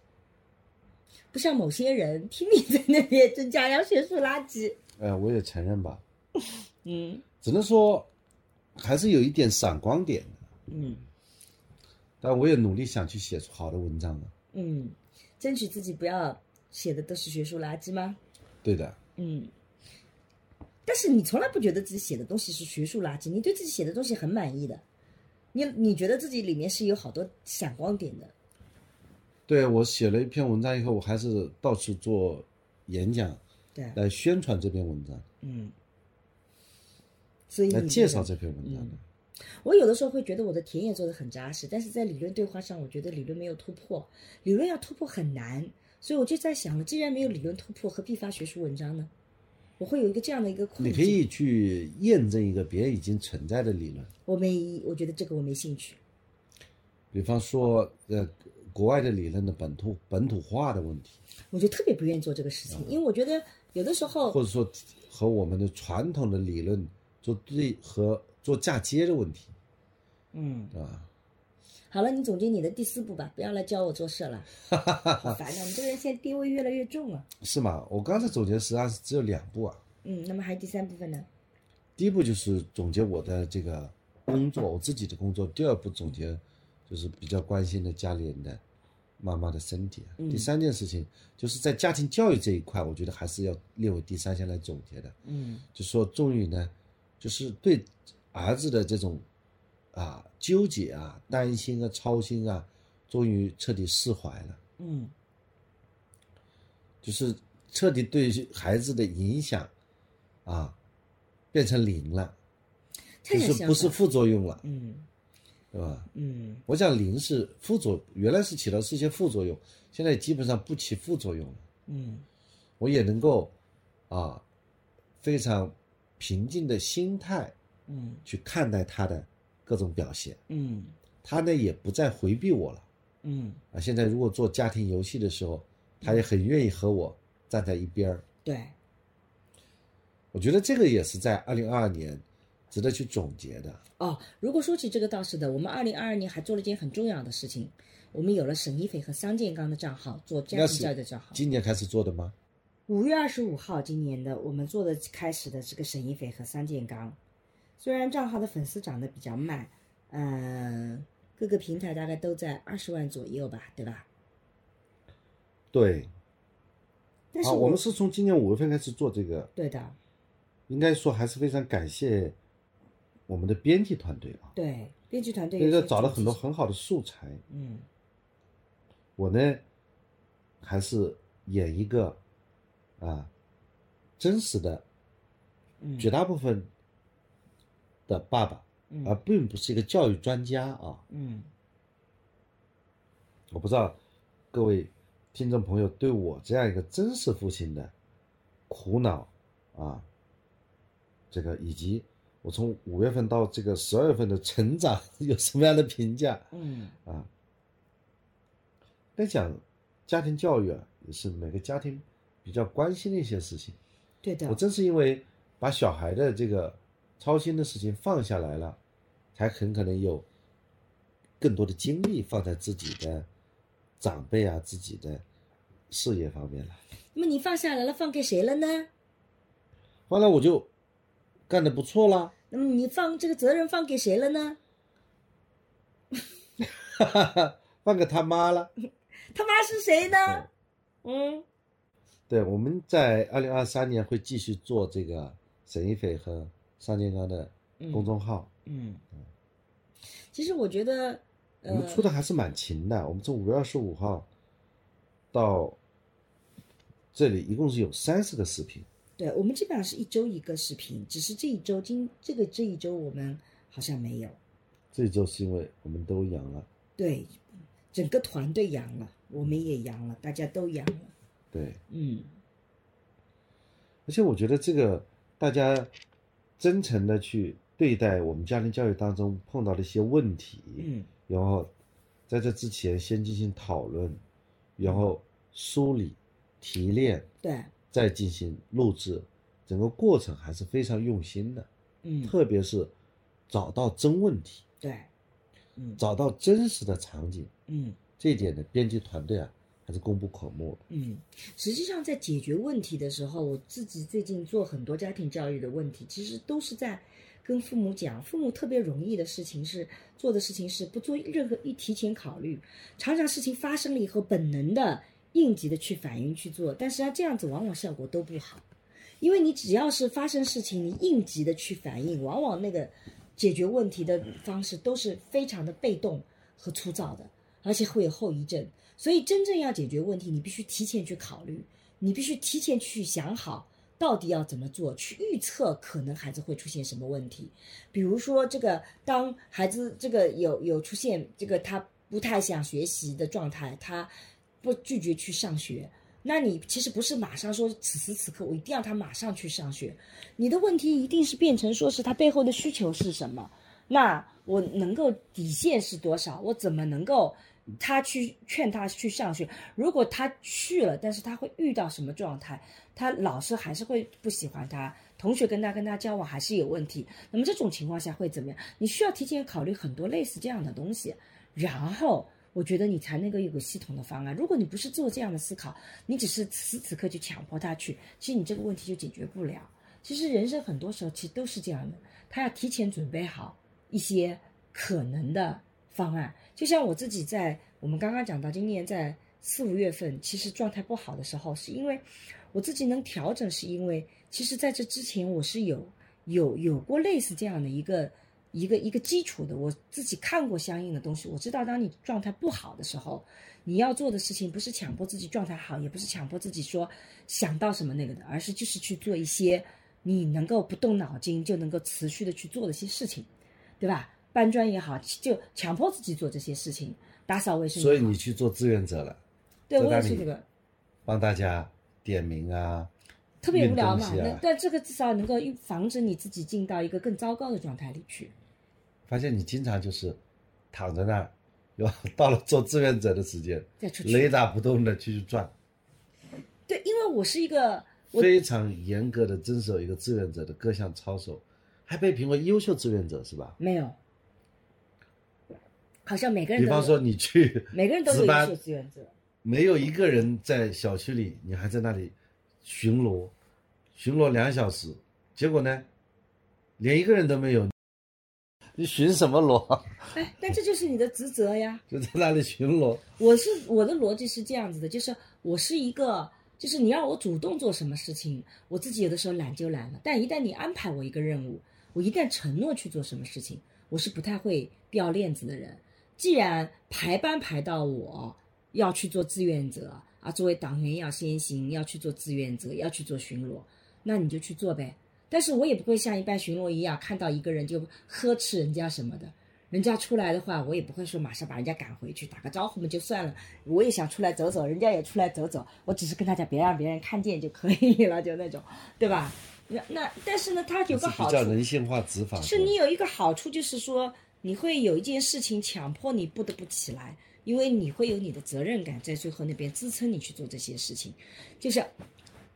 不像某些人拼命在那边增加要学术垃圾。哎，我也承认吧，嗯，只能说还是有一点闪光点的，嗯，但我也努力想去写出好的文章的，嗯，争取自己不要写的都是学术垃圾吗？对的，嗯，但是你从来不觉得自己写的东西是学术垃圾，你对自己写的东西很满意的。你你觉得自己里面是有好多闪光点的？对我写了一篇文章以后，我还是到处做演讲，对，来宣传这篇文章，嗯，所以来介绍这篇文章的。我有的时候会觉得我的田野做的很扎实，但是在理论对话上，我觉得理论没有突破，理论要突破很难，所以我就在想了，既然没有理论突破，何必发学术文章呢？我会有一个这样的一个困你可以去验证一个别人已经存在的理论。我没，我觉得这个我没兴趣。比方说，呃，国外的理论的本土本土化的问题，我就特别不愿意做这个事情，因为我觉得有的时候，或者说和我们的传统的理论做对和做嫁接的问题，嗯，对吧？好了，你总结你的第四步吧，不要来教我做事了，好烦啊！我们这个人现在地位越来越重了。是吗？我刚才总结实际上是只有两步啊。嗯，那么还有第三部分呢？第一步就是总结我的这个工作，我自己的工作。第二步总结就是比较关心的家里人的妈妈的身体。第三件事情就是在家庭教育这一块，我觉得还是要列为第三项来总结的。嗯，就说终于呢，就是对儿子的这种。啊，纠结啊，担心啊，操心啊，终于彻底释怀了。嗯，就是彻底对孩子的影响，啊，变成零了，就是不是副作用了。嗯，对吧？嗯，我想零是副作，原来是起到是一些副作用，现在基本上不起副作用了。嗯，我也能够，啊，非常平静的心态，嗯，去看待他的。各种表现，嗯，他呢也不再回避我了，嗯啊，现在如果做家庭游戏的时候，他也很愿意和我站在一边儿。对，我觉得这个也是在二零二二年值得去总结的。哦，如果说起这个倒是的，我们二零二二年还做了一件很重要的事情，我们有了沈一斐和桑建刚的账号做家庭教育的账号。今年开始做的吗？五月二十五号，今年的我们做的开始的这个沈一斐和桑建刚。虽然账号的粉丝涨得比较慢，嗯，各个平台大概都在二十万左右吧，对吧？对。但是我们是从今年五月份开始做这个。对的。应该说还是非常感谢我们的编辑团队啊，对，编辑团队这也是个找了很多很好的素材。嗯我呢，还是演一个啊真实的，嗯绝大部分的爸爸，嗯而并不是一个教育专家啊。嗯我不知道各位听众朋友对我这样一个真实父亲的苦恼啊，这个以及我从五月份到这个十二月份的成长有什么样的评价嗯啊？在讲家庭教育啊，也是每个家庭比较关心的一些事情。对的我，正是因为把小孩的这个操心的事情放下来了，才很可能有更多的精力放在自己的长辈啊、自己的事业方面了。那么你放下来了，放给谁了呢？后来我就干的不错了，那么你放这个责任放给谁了呢？哈哈哈，放给他妈了。他妈是谁呢？嗯对，我们在二零二三年会继续做这个沈一斐和尚建刚的公众号，嗯，其实我觉得，呃我们，出的还是蛮勤的。我们从五月二十五号到这里，一共是有三十个视频。对我们基本上是一周一个视频，只是这一周今这个这一周我们好像没有，这一周是因为我们都阳了，对，整个团队阳了，我们也阳了，大家都阳了，对，嗯而且我觉得这个大家真诚的去对待我们家庭教育当中碰到的一些问题，嗯。然后在这之前先进行讨论，然后梳理、提炼，对，再进行录制，整个过程还是非常用心的，嗯。特别是找到真问题，对，嗯。找到真实的场景，嗯。这一点呢，编辑团队啊还是功不可没。嗯，实际上在解决问题的时候，我自己最近做很多家庭教育的问题，其实都是在跟父母讲，父母特别容易的事情是做的事情是不做任何一提前考虑，常常事情发生了以后本能的应急的去反应去做，但是啊这样子往往效果都不好，因为你只要是发生事情，你应急的去反应，往往那个解决问题的方式都是非常的被动和粗糙的，而且会有后遗症。所以真正要解决问题，你必须提前去考虑，你必须提前去想好到底要怎么做，去预测可能孩子会出现什么问题。比如说，这个当孩子这个有有出现这个他不太想学习的状态，他不拒绝去上学，那你其实不是马上说此时此刻我一定要他马上去上学，你的问题一定是变成说是他背后的需求是什么，那我能够底线是多少，我怎么能够他去劝他去上学？如果他去了，但是他会遇到什么状态？他老师还是会不喜欢他，同学跟他跟他交往还是有问题。那么这种情况下会怎么样？你需要提前考虑很多类似这样的东西，然后我觉得你才能够有个系统的方案。如果你不是做这样的思考，你只是此时此刻就强迫他去，其实你这个问题就解决不了。其实人生很多时候其实都是这样的，他要提前准备好一些可能的方案。就像我自己在我们刚刚讲到，今年在四五月份，其实状态不好的时候，是因为我自己能调整，是因为其实在这之前我是有有有过类似这样的一个一个一个基础的，我自己看过相应的东西，我知道当你状态不好的时候，你要做的事情不是强迫自己状态好，也不是强迫自己说想到什么那个的，而是就是去做一些你能够不动脑筋就能够持续的去做的一些事情，对吧？搬砖也好，就强迫自己做这些事情，打扫卫生。所以你去做志愿者了，对我也是这个。帮大家点名啊，特别无聊嘛。那但这个至少能够防止你自己进到一个更糟糕的状态里去。发现你经常就是躺在那儿，然后到了做志愿者的时间，再出去雷打不动的去转，对，因为我是一个非常严格的遵守一个志愿者的各项操守，还被评为优秀志愿者是吧？没有，好像每个人都比方说你去 每个人都有优秀志愿者。没有一个人在小区里，你还在那里巡逻，巡逻两小时，结果呢，连一个人都没有，你巡什么逻？哎，但这就是你的职责呀。就在那里巡逻。我是我的逻辑是这样子的，就是我是一个，就是你让我主动做什么事情，我自己有的时候懒就懒了，但一旦你安排我一个任务，我一旦承诺去做什么事情，我是不太会掉链子的人。既然排班排到我要去做志愿者啊，作为党员要先行，要去做志愿者，要去做巡逻，那你就去做呗。但是我也不会像一般巡逻一样，看到一个人就呵斥人家什么的。人家出来的话，我也不会说马上把人家赶回去，打个招呼嘛就算了。我也想出来走走，人家也出来走走，我只是跟大家别让别人看见就可以了，就那种，对吧？那那但是呢，他有个好处，比较人性化执法。是你有一个好处，就是说你会有一件事情强迫你不得不起来，因为你会有你的责任感在最后那边支撑你去做这些事情。就像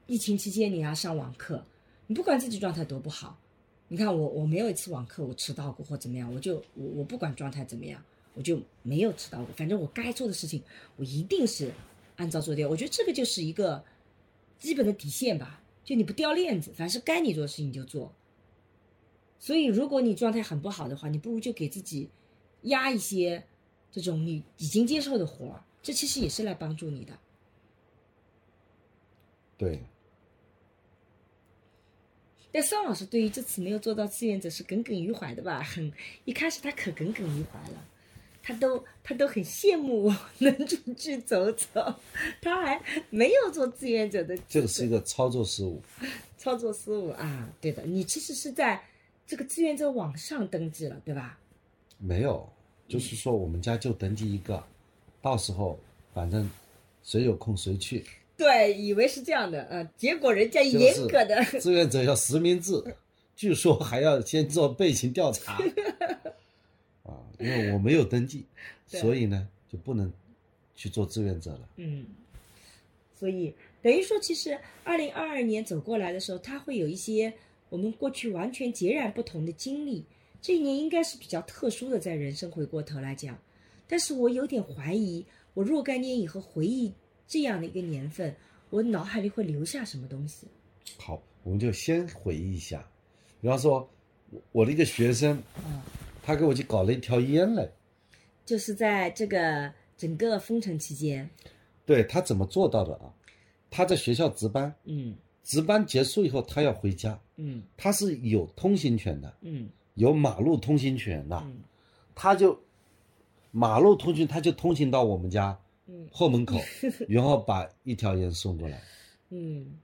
疫情期间你要上网课，你不管自己状态多不好。你看我，我没有一次网课我迟到过或怎么样，我就我我不管状态怎么样，我就没有迟到过。反正我该做的事情，我一定是按照做掉。我觉得这个就是一个基本的底线吧，就你不掉链子，凡是该你做的事情你就做。所以如果你状态很不好的话，你不如就给自己压一些这种你已经接受的活儿，这其实也是来帮助你的。对。但桑老师对于这次没有做到志愿者是耿耿于怀的吧？很一开始他可耿耿于怀了，他都他都很羡慕我能出去走走，他还没有做志愿者的。这个是一个操作失误。操作失误啊，对的，你其实是在这个志愿者网上登记了，对吧？没有，就是说我们家就登记一个，到时候反正谁有空谁去。对，以为是这样的，呃，结果人家严格的志愿者要实名制，据说还要先做背景调查，啊，因为我没有登记，所以呢就不能去做志愿者了。嗯，所以等于说，其实二零二二年走过来的时候，他会有一些我们过去完全截然不同的经历。这一年应该是比较特殊的，在人生回过头来讲，但是我有点怀疑，我若干年以后回忆。这样的一个年份，我脑海里会留下什么东西？好，我们就先回忆一下。比方说，我的一个学生，嗯，他给我去搞了一条烟来，就是在这个整个封城期间，对他怎么做到的啊？他在学校值班，嗯，值班结束以后他要回家，嗯，他是有通行权的，嗯，有马路通行权的，嗯，他就马路通行，他就通行到我们家。后门口，然后把一条烟送过来，嗯，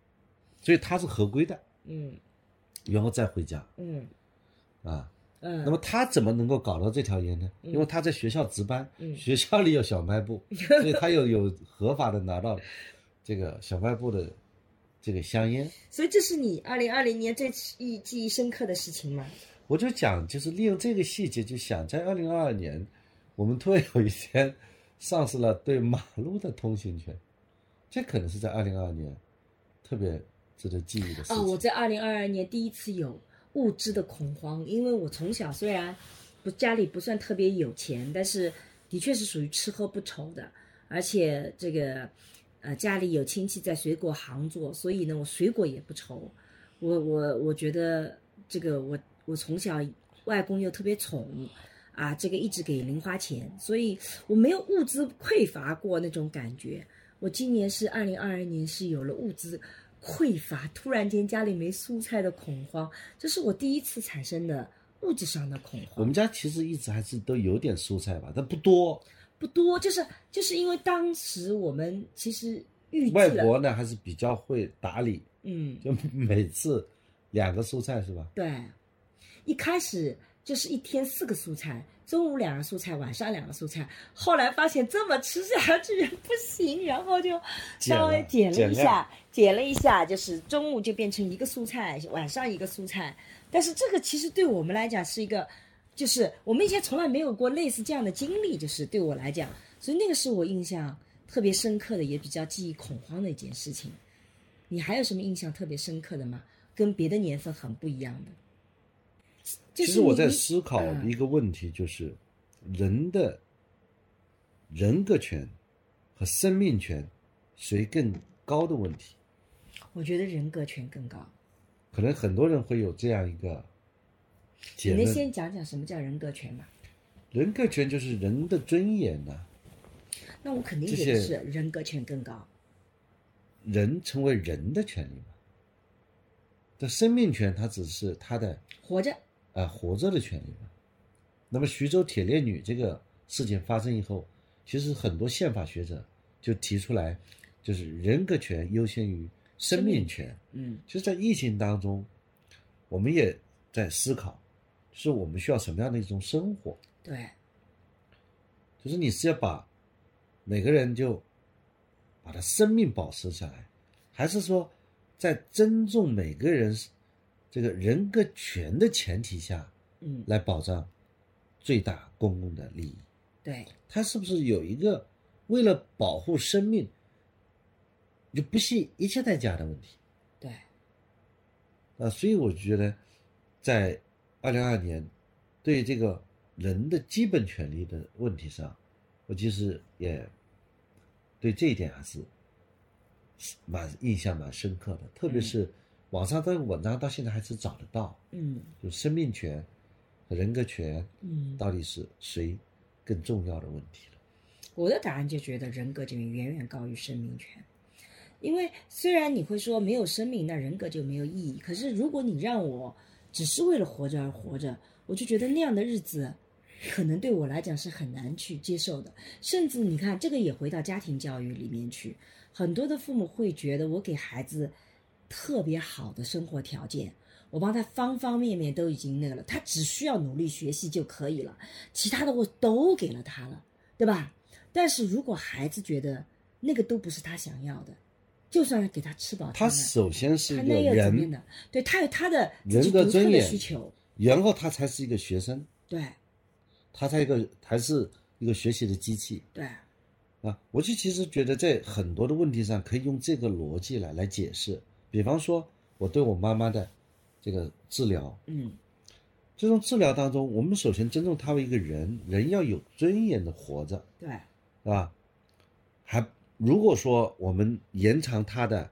所以他是合规的，嗯，然后再回家，嗯，啊，嗯，那么他怎么能够搞到这条烟呢？因为他在学校值班，学校里有小卖部，所以他有有合法的拿到这个小卖部的这个香烟。所以这是你二零二零年最记记忆深刻的事情吗？我就讲，就是利用这个细节，就想在二零二二年，我们突然有一天。丧失了对马路的通行权，这可能是在二零二二年特别值得记忆的事情。哦，我在二零二二年第一次有物质的恐慌，因为我从小虽然不家里不算特别有钱，但是的确是属于吃喝不愁的，而且这个呃家里有亲戚在水果行做，所以呢我水果也不愁。我我我觉得这个我我从小外公又特别宠。啊，这个一直给零花钱，所以我没有物资匮乏过那种感觉。我今年是二零二二年，是有了物资匮乏，突然间家里没蔬菜的恐慌，这是我第一次产生的物质上的恐慌。我们家其实一直还是都有点蔬菜吧，但不多，不多，就是就是因为当时我们其实预外婆呢还是比较会打理，嗯，就每次两个蔬菜是吧？对，一开始。就是一天四个蔬菜，中午两个蔬菜，晚上两个蔬菜。后来发现这么吃下去不行，然后就稍微减了一下，减了一下，就是中午就变成一个蔬菜，晚上一个蔬菜。但是这个其实对我们来讲是一个，就是我们以前从来没有过类似这样的经历，就是对我来讲，所以那个是我印象特别深刻的，也比较记忆恐慌的一件事情。你还有什么印象特别深刻的吗？跟别的年份很不一样的？其实我在思考一个问题，就是人的人格权和生命权谁更高的问题。我觉得人格权更高。可能很多人会有这样一个你先讲讲什么叫人格权吗。人格权就是人的尊严呐。那我肯定也是人格权更高。人成为人的权利嘛。这生命权，它只是他的活着。啊、活着的权利嘛。那么徐州铁链女这个事件发生以后，其实很多宪法学者就提出来，就是人格权优先于生命权。嗯其实，在疫情当中，我们也在思考，就是我们需要什么样的一种生活？对，就是你是要把每个人就把他生命保持下来，还是说在尊重每个人这个人格权的前提下嗯来保障最大公共的利益？对，他是不是有一个为了保护生命就不惜一切代价的问题？对，啊，所以我觉得，在二零二二年对这个人的基本权利的问题上，我其实也对这一点还是蛮印象蛮深刻的。特别是网上这个文章到现在还是找得到，嗯就生命权和人格权嗯，到底是谁更重要的问题了。我的答案就觉得人格权远远高于生命权。因为虽然你会说没有生命，那人格就没有意义。可是如果你让我只是为了活着而活着，我就觉得那样的日子，可能对我来讲是很难去接受的。甚至你看，这个也回到家庭教育里面去，很多的父母会觉得我给孩子特别好的生活条件，我帮他方方面面都已经那个了，他只需要努力学习就可以了，其他的我都给了他了，对吧？但是如果孩子觉得那个都不是他想要的，就算给他吃饱他首先是他一个人，的？对他有他的人格尊严需求，然后他才是一个学生，对他才一个还是一个学习的机器。对，啊，我就其实觉得在很多的问题上可以用这个逻辑来来解释。比方说，我对我妈妈的这个治疗，嗯这种治疗当中，我们首先尊重他为一个人，人要有尊严的活着，对是吧？还如果说我们延长他的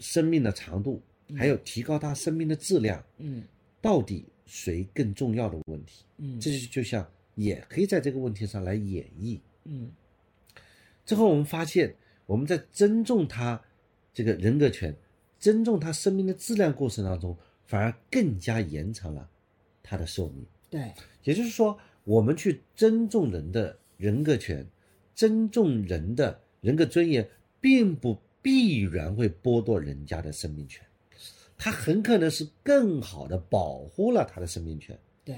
生命的长度，还有提高他生命的质量，嗯到底谁更重要的问题？嗯这就就像也可以在这个问题上来演绎。嗯之后我们发现，我们在尊重他这个人格权、尊重他生命的质量过程当中，反而更加延长了他的寿命。对也就是说，我们去尊重人的人格权，尊重人的人格尊严，并不必然会剥夺人家的生命权，他很可能是更好的保护了他的生命权。对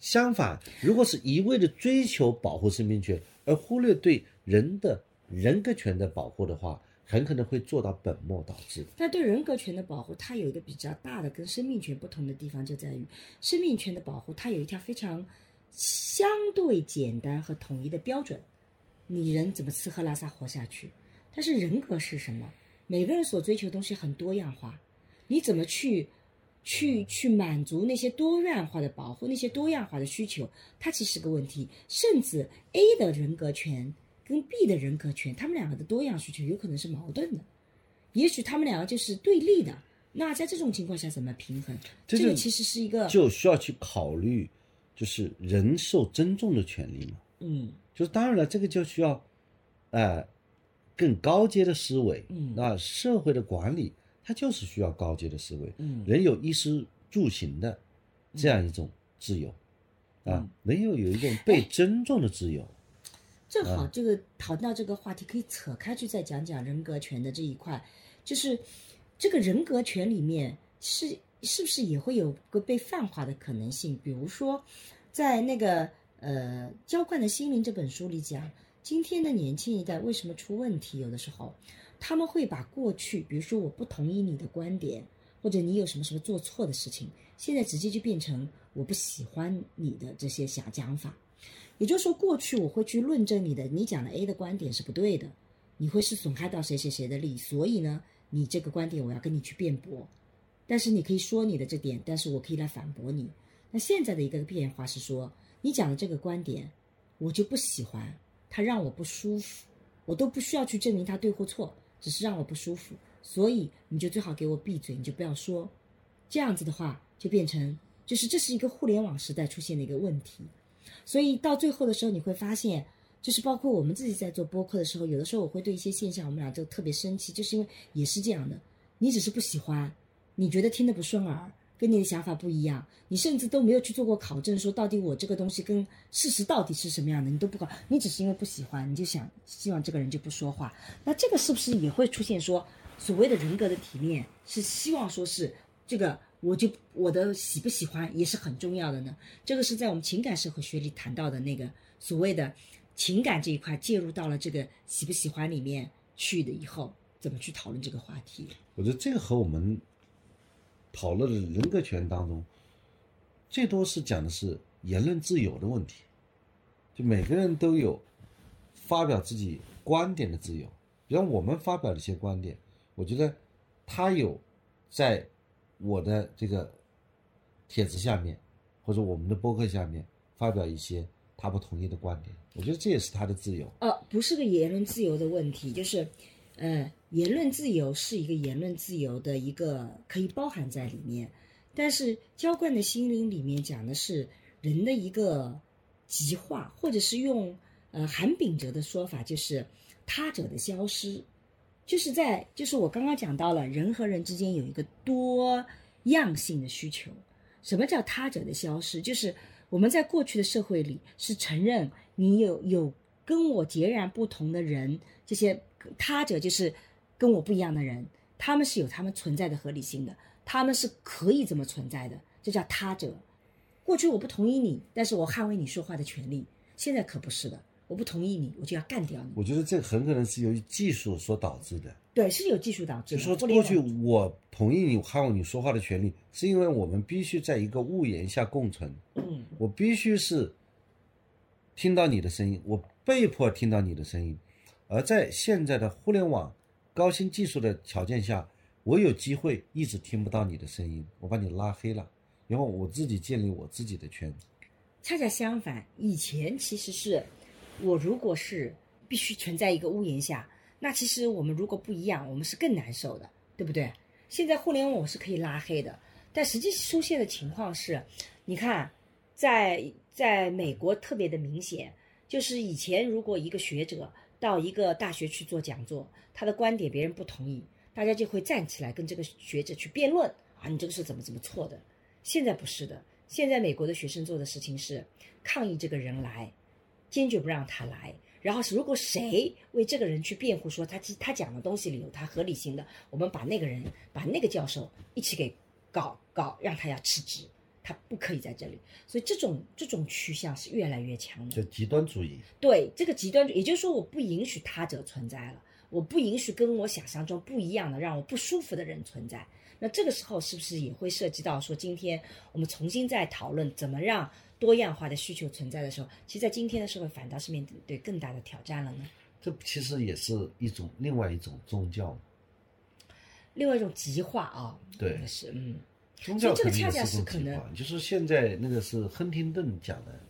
相反，如果是一味的追求保护生命权，而忽略对人的人格权的保护的话，很可能会做到本末倒置。但对人格权的保护，它有一个比较大的跟生命权不同的地方，就在于生命权的保护，它有一条非常相对简单和统一的标准，你人怎么吃喝拉撒活下去。但是人格是什么？每个人所追求的东西很多样化，你怎么去去去满足那些多样化的保护，那些多样化的需求，它其实是个问题。甚至 A 的人格权跟 B 的人格权，他们两个的多样需求有可能是矛盾的。也许他们两个就是对立的。那在这种情况下怎么平衡？这个其实是一个，就需要去考虑，就是人受尊重的权利嘛。嗯就是当然了，这个就需要，呃，更高阶的思维。嗯那社会的管理，它就是需要高阶的思维。嗯人有衣食住行的这样一种自由，啊嗯，人有有一种被尊重的自由。正好这个谈到这个话题，可以扯开去再讲讲人格权的这一块，就是这个人格权里面是是不是也会有个被泛化的可能性？比如说，在那个呃《浇灌的心灵》这本书里讲，今天的年轻一代为什么出问题？有的时候他们会把过去，比如说我不同意你的观点，或者你有什么什么做错的事情，现在直接就变成我不喜欢你的这些想讲法。也就是说，过去我会去论证你的，你讲的 A 的观点是不对的，你会是损害到谁谁谁的利益，所以呢，你这个观点我要跟你去辩驳。但是你可以说你的这点，但是我可以来反驳你。那现在的一个变化是说，你讲的这个观点，我就不喜欢，它让我不舒服，我都不需要去证明它对或错，只是让我不舒服，所以你就最好给我闭嘴，你就不要说。这样子的话，就变成就是这是一个互联网时代出现的一个问题。所以到最后的时候，你会发现，就是包括我们自己在做播客的时候，有的时候我会对一些现象，我们俩就特别生气，就是因为也是这样的，你只是不喜欢，你觉得听得不顺耳，跟你的想法不一样，你甚至都没有去做过考证，说到底我这个东西跟事实到底是什么样的，你都不搞，你只是因为不喜欢，你就想希望这个人就不说话，那这个是不是也会出现说所谓的人格的提炼，是希望说是这个我就我的喜不喜欢也是很重要的呢？这个是在我们情感社会学里谈到的那个所谓的情感这一块介入到了这个喜不喜欢里面去的以后，怎么去讨论这个话题？我觉得这个和我们讨论的人格权当中，最多是讲的是言论自由的问题，就每个人都有发表自己观点的自由。比方我们发表的一些观点，我觉得他有在我的这个帖子下面，或者我们的博客下面发表一些他不同意的观点，我觉得这也是他的自由。呃，不是个言论自由的问题，就是，嗯，言论自由是一个言论自由的一个可以包含在里面，但是浇灌的心灵里面讲的是人的一个极化，或者是用呃韩炳哲的说法，就是他者的消失，就是在就是我刚刚讲到了人和人之间有一个多样性的需求。什么叫他者的消失？就是我们在过去的社会里是承认你有有跟我截然不同的人，这些他者就是跟我不一样的人，他们是有他们存在的合理性的，他们是可以这么存在的，这叫他者。过去我不同意你，但是我捍卫你说话的权利，现在可不是的，我不同意你，我就要干掉你。我觉得这很可能是由于技术所导致的。对，是有技术导致就的。说过去我同意你捍卫你说话的权利，是因为我们必须在一个屋檐下共存，嗯，我必须是听到你的声音，我被迫听到你的声音。而在现在的互联网高新技术的条件下，我有机会一直听不到你的声音，我把你拉黑了，然后我自己建立我自己的圈子。恰恰相反，以前其实是我如果是必须存在一个屋檐下，那其实我们如果不一样，我们是更难受的，对不对？现在互联网我是可以拉黑的，但实际出现的情况是，你看，在在美国特别的明显，就是以前如果一个学者到一个大学去做讲座，他的观点别人不同意，大家就会站起来跟这个学者去辩论啊，你这个是怎么怎么错的。现在不是的，现在美国的学生做的事情是抗议这个人来，坚决不让他来。然后是如果谁为这个人去辩护，说他他讲的东西里有他合理性的，我们把那个人把那个教授一起给搞搞，让他要辞职，他不可以在这里。所以这种这种趋向是越来越强的。就极端主义，对这个极端主义，也就是说，我不允许他者存在了，我不允许跟我想象中不一样的、让我不舒服的人存在。那这个时候是不是也会涉及到说，今天我们重新在讨论怎么让多样化的需求存在的时候，其实，在今天的社会反倒是面对更大的挑战了呢？这其实也是一种另外一种宗教。另外一种极化啊，对是嗯，宗教肯定也是种极是可能化就是现在那个是亨廷顿讲的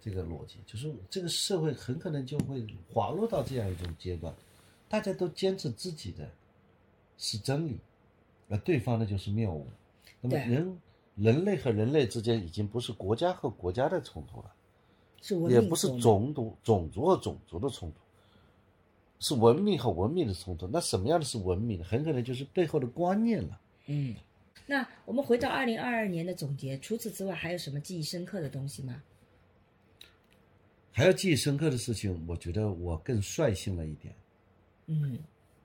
这个逻辑，就是这个社会很可能就会滑落到这样一种阶段，大家都坚持自己的是真理，而对方的就是谬误。那么人人类和人类之间已经不是国家和国家的冲突了，是也不是种族种族和种族的冲突，是文明和文明的冲突。那什么样的是文明？很可能就是背后的观念了。嗯。那我们回到二零二二年的总结，除此之外还有什么记忆深刻的东西吗？还要记忆深刻的事情，我觉得我更率性了一点，嗯。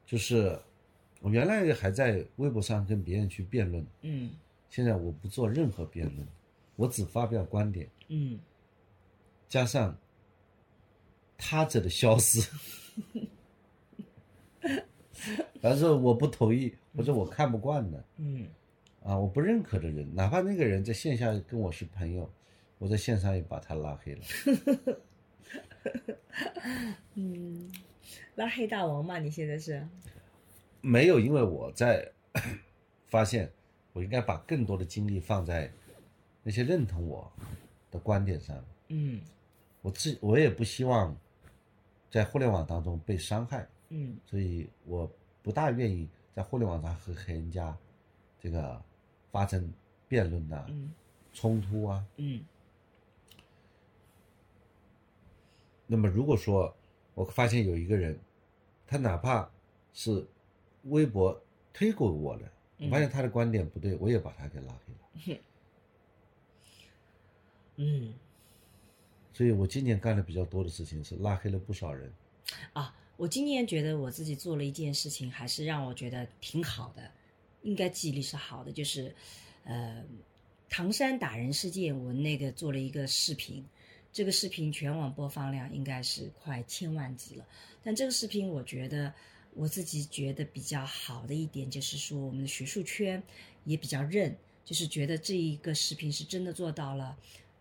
就是我原来还在微博上跟别人去辩论，嗯。现在我不做任何辩论，我只发表观点，嗯。加上他者的消失，但是我不同意或者我看不惯的。嗯啊，我不认可的人，哪怕那个人在线下跟我是朋友，我在线上也把他拉黑了。嗯，拉黑大王嘛，你现在是？没有，因为我在 发现，我应该把更多的精力放在那些认同我的观点上。嗯我自我也不希望在互联网当中被伤害，嗯所以我不大愿意在互联网上和和人家这个发生辩论呐、嗯冲突啊。嗯那么如果说我发现有一个人，他哪怕是微博推过我的，我发现他的观点不对，我也把他给拉黑了。嗯所以我今年干的比较多的事情是拉黑了不少人。啊，我今年觉得我自己做了一件事情，还是让我觉得挺好的，应该记忆力是好的，就是，呃，唐山打人事件，我那个做了一个视频，这个视频全网播放量应该是快千万级了。但这个视频，我觉得我自己觉得比较好的一点，就是说我们的学术圈也比较认，就是觉得这一个视频是真的做到了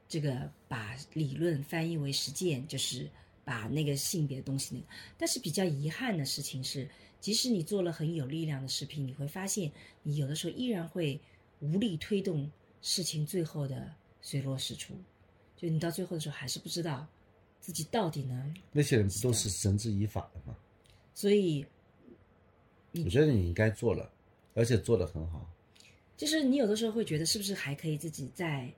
这个把理论翻译为实践，就是把那个性别的东西那个。但是比较遗憾的事情是，即使你做了很有力量的视频，你会发现你有的时候依然会无力推动事情最后的水落石出。就你到最后的时候，还是不知道自己到底能。那些人不都是绳之以法的吗？所以我觉得你应该做了，而且做得很好。就是你有的时候会觉得是不是还可以自己再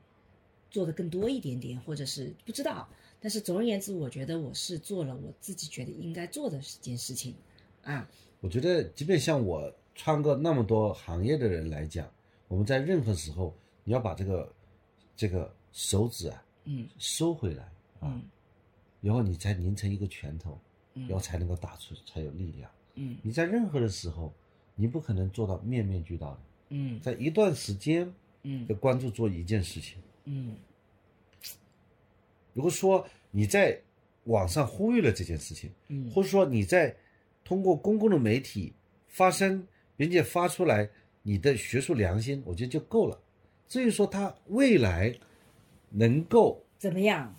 做的更多一点点，或者是不知道。但是总而言之，我觉得我是做了我自己觉得应该做的一件事情啊。我觉得，即便像我穿过那么多行业的人来讲，我们在任何时候，你要把这个这个手指啊嗯。收回来啊，嗯然后你才拧成一个拳头，嗯。然后才能够打出，才有力量。嗯。你在任何的时候，你不可能做到面面俱到的，嗯。在一段时间嗯。要关注做一件事情。嗯。如果说你在网上呼吁了这件事情，嗯。或者说你在通过公共的媒体发声，并且发出来你的学术良心，我觉得就够了。至于说他未来能够怎么样？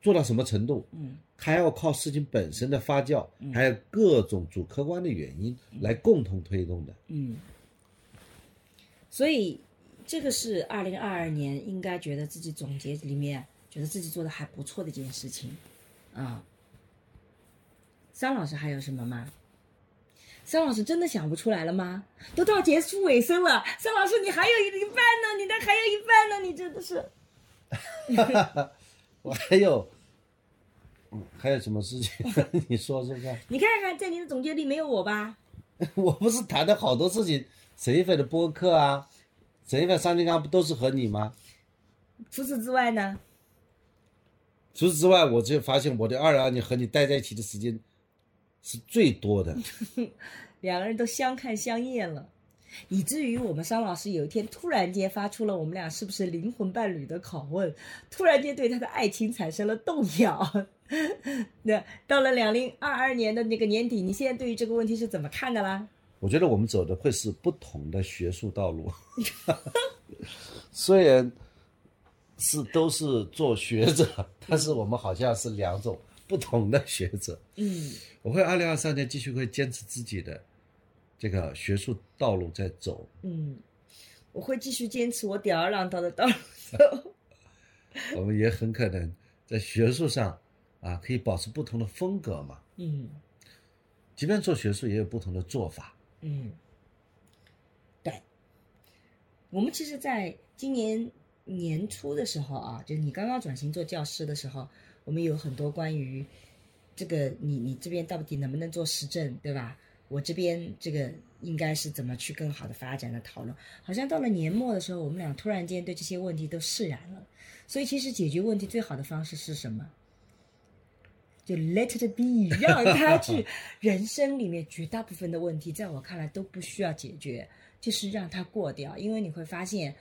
做到什么程度，嗯还要靠事情本身的发酵，还有各种主客观的原因来共同推动的。嗯。所以这个是二零二二年应该觉得自己总结里面觉得自己做的还不错的一件事情啊。桑老师还有什么吗？桑老师真的想不出来了吗？都到结束尾声了，桑老师你还有一半呢，你的还有一半呢，你真的是。我还有，嗯，还有什么事情？你说说看。你看看，在你的总结里没有我吧？我不是谈的好多事情，沈一菲的播客啊，沈一菲、三金刚不都是和你吗？除此之外呢？除此之外，我就发现我的二二年和你待在一起的时间是最多的。两个人都相看相厌了，以至于我们商老师有一天突然间发出了我们俩是不是灵魂伴侣的拷问，突然间对他的爱情产生了动摇。那到了两零二二年的那个年底，你现在对于这个问题是怎么看的啦？我觉得我们走的会是不同的学术道路，虽然是都是做学者，但是我们好像是两种不同的学者。嗯我会二零二三年继续会坚持自己的这个学术道路在走，嗯，我会继续坚持我吊儿郎当的道路走。我们也很可能在学术上啊可以保持不同的风格嘛。嗯即便做学术也有不同的做法。嗯，对，我们其实在今年年初的时候啊，就是你刚刚转型做教师的时候，我们有很多关于这个你你这边到底能不能做实证，对吧？我这边这个应该是怎么去更好的发展的讨论。好像到了年末的时候，我们俩突然间对这些问题都释然了。所以其实解决问题最好的方式是什么？就 let it be，让他去。人生里面绝大部分的问题，在我看来都不需要解决，就是让它过掉。因为你会发现，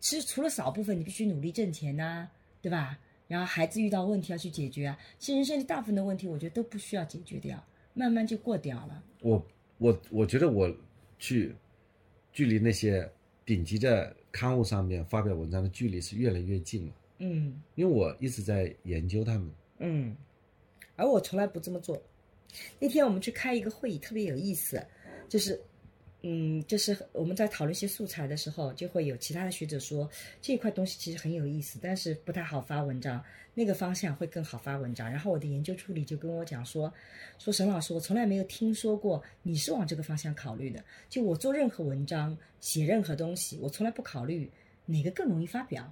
其实除了少部分你必须努力挣钱呐、对吧？然后孩子遇到问题要去解决啊。其实人生里大部分的问题，我觉得都不需要解决掉，慢慢就过掉了。我我我觉得我去距离那些顶级的刊物上面发表文章的距离是越来越近了，嗯因为我一直在研究他们。嗯，而我从来不这么做。那天我们去开一个会议，特别有意思，就是，嗯，就是我们在讨论一些素材的时候，就会有其他的学者说这一块东西其实很有意思，但是不太好发文章，那个方向会更好发文章。然后我的研究助理就跟我讲说，说沈老师，我从来没有听说过你是往这个方向考虑的。就我做任何文章、写任何东西，我从来不考虑哪个更容易发表，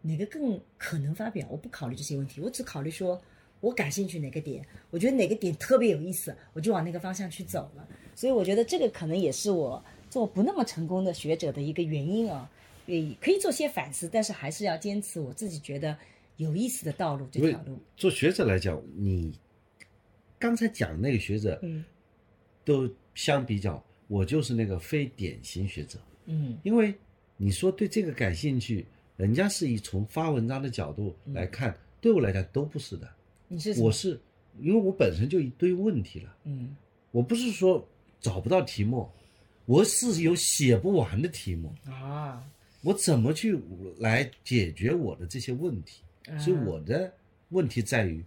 哪个更可能发表，我不考虑这些问题，我只考虑说。我感兴趣哪个点，我觉得哪个点特别有意思，我就往那个方向去走了。所以我觉得这个可能也是我做不那么成功的学者的一个原因啊，也可以做些反思，但是还是要坚持我自己觉得有意思的道路这条路。做学者来讲，你刚才讲那个学者，嗯都相比较，我就是那个非典型学者，嗯因为你说对这个感兴趣，人家是以从发文章的角度来看，对我来讲都不是的。你是我是因为我本身就一堆问题了，嗯。我不是说找不到题目，我是有写不完的题目，啊，我怎么去来解决我的这些问题？啊？所以我的问题在于，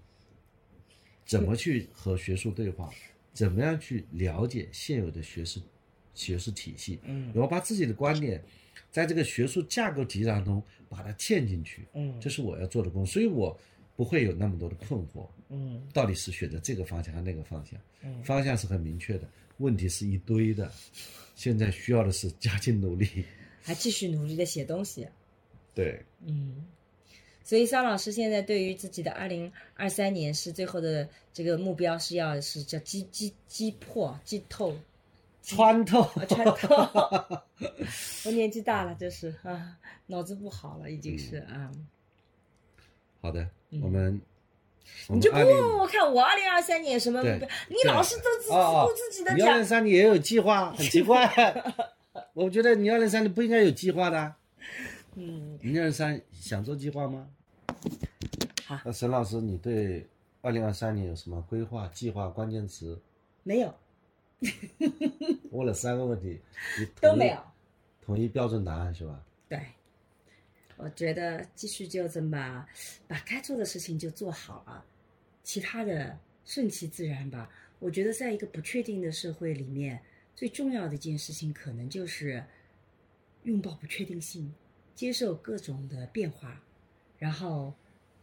怎么去和学术对话，怎么样去了解现有的学术学术体系，嗯。然后把自己的观点在这个学术架构体系当中把它嵌进去，嗯。这是我要做的工作，所以我不会有那么多的困惑，嗯到底是选择这个方向还是那个方向？嗯方向是很明确的，问题是一堆的，现在需要的是加紧努力。还继续努力的写东西。对，嗯，所以桑老师现在对于自己的二零二三年是最后的这个目标是要是叫击击击破击透穿透。啊穿透。我年纪大了，就是啊，脑子不好了，已经是啊。好的，嗯我们你就不问问我看我二零二三年什么目标？你老是都自顾自己的你二零讲。三年也有计划，很奇怪。我觉得你二零三年不应该有计划的。嗯，你二零三想做计划吗？好那沈老师，你对二零二三年有什么规划、计划、关键词？没有，问了三个问题，你都没有。统一标准答案是吧？对，我觉得继续就这么把该做的事情就做好了，其他的顺其自然吧。我觉得在一个不确定的社会里面，最重要的一件事情可能就是拥抱不确定性，接受各种的变化，然后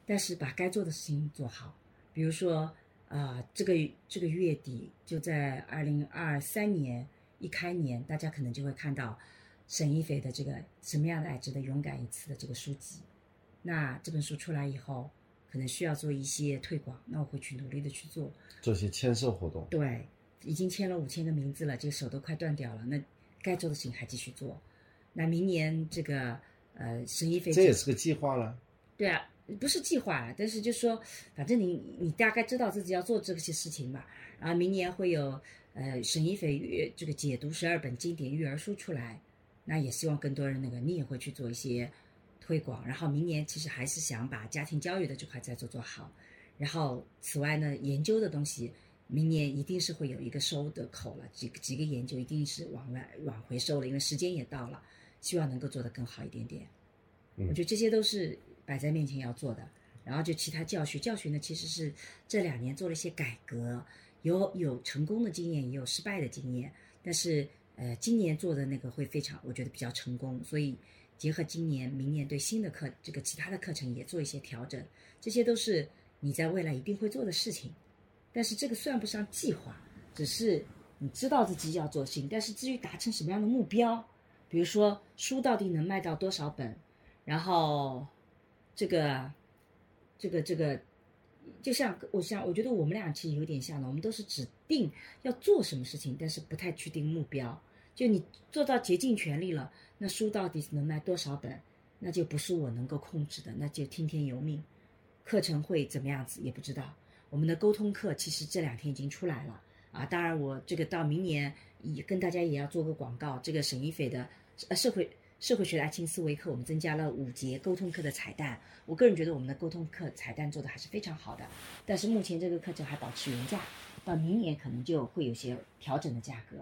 但是把该做的事情做好。比如说，啊、这个这个月底就在二零二三年一开年，大家可能就会看到沈一菲的这个《什么样的爱值得勇敢一次》的这个书籍。那这本书出来以后，可能需要做一些推广，那我会去努力的去做。做些签售活动。对，已经签了五千个名字了，这个手都快断掉了。那该做的事情还继续做。那明年这个呃，沈一菲这也是个计划了。对啊，不是计划了，但是就说，反正你你大概知道自己要做这些事情吧。然后明年会有呃沈一菲阅这个解读十二本经典育儿书出来，那也希望更多人那个你也会去做一些推广。然后明年其实还是想把家庭教育的这块再做做好。然后此外呢，研究的东西。明年一定是会有一个收的口了，几个几个研究一定是往外往回收了，因为时间也到了，希望能够做得更好一点点。嗯我觉得这些都是摆在面前要做的。然后就其他教学，教学呢其实是这两年做了一些改革，有有成功的经验，也有失败的经验。但是呃，今年做的那个会非常，我觉得比较成功，所以结合今年、明年对新的课这个其他的课程也做一些调整，这些都是你在未来一定会做的事情。但是这个算不上计划，只是你知道自己要做事情。但是至于达成什么样的目标，比如说书到底能卖到多少本，然后这个这个这个，就像我像我觉得我们俩其实有点像的，我们都是指定要做什么事情，但是不太去定目标。就你做到竭尽全力了，那书到底能卖多少本，那就不是我能够控制的，那就听天由命。课程会怎么样子也不知道。我们的沟通课其实这两天已经出来了啊，当然我这个到明年也跟大家也要做个广告，这个沈一菲的呃社会社会学的爱情思维课，我们增加了五节沟通课的彩蛋。我个人觉得我们的沟通课彩蛋做的还是非常好的，但是目前这个课程还保持原价，到明年可能就会有些调整的价格，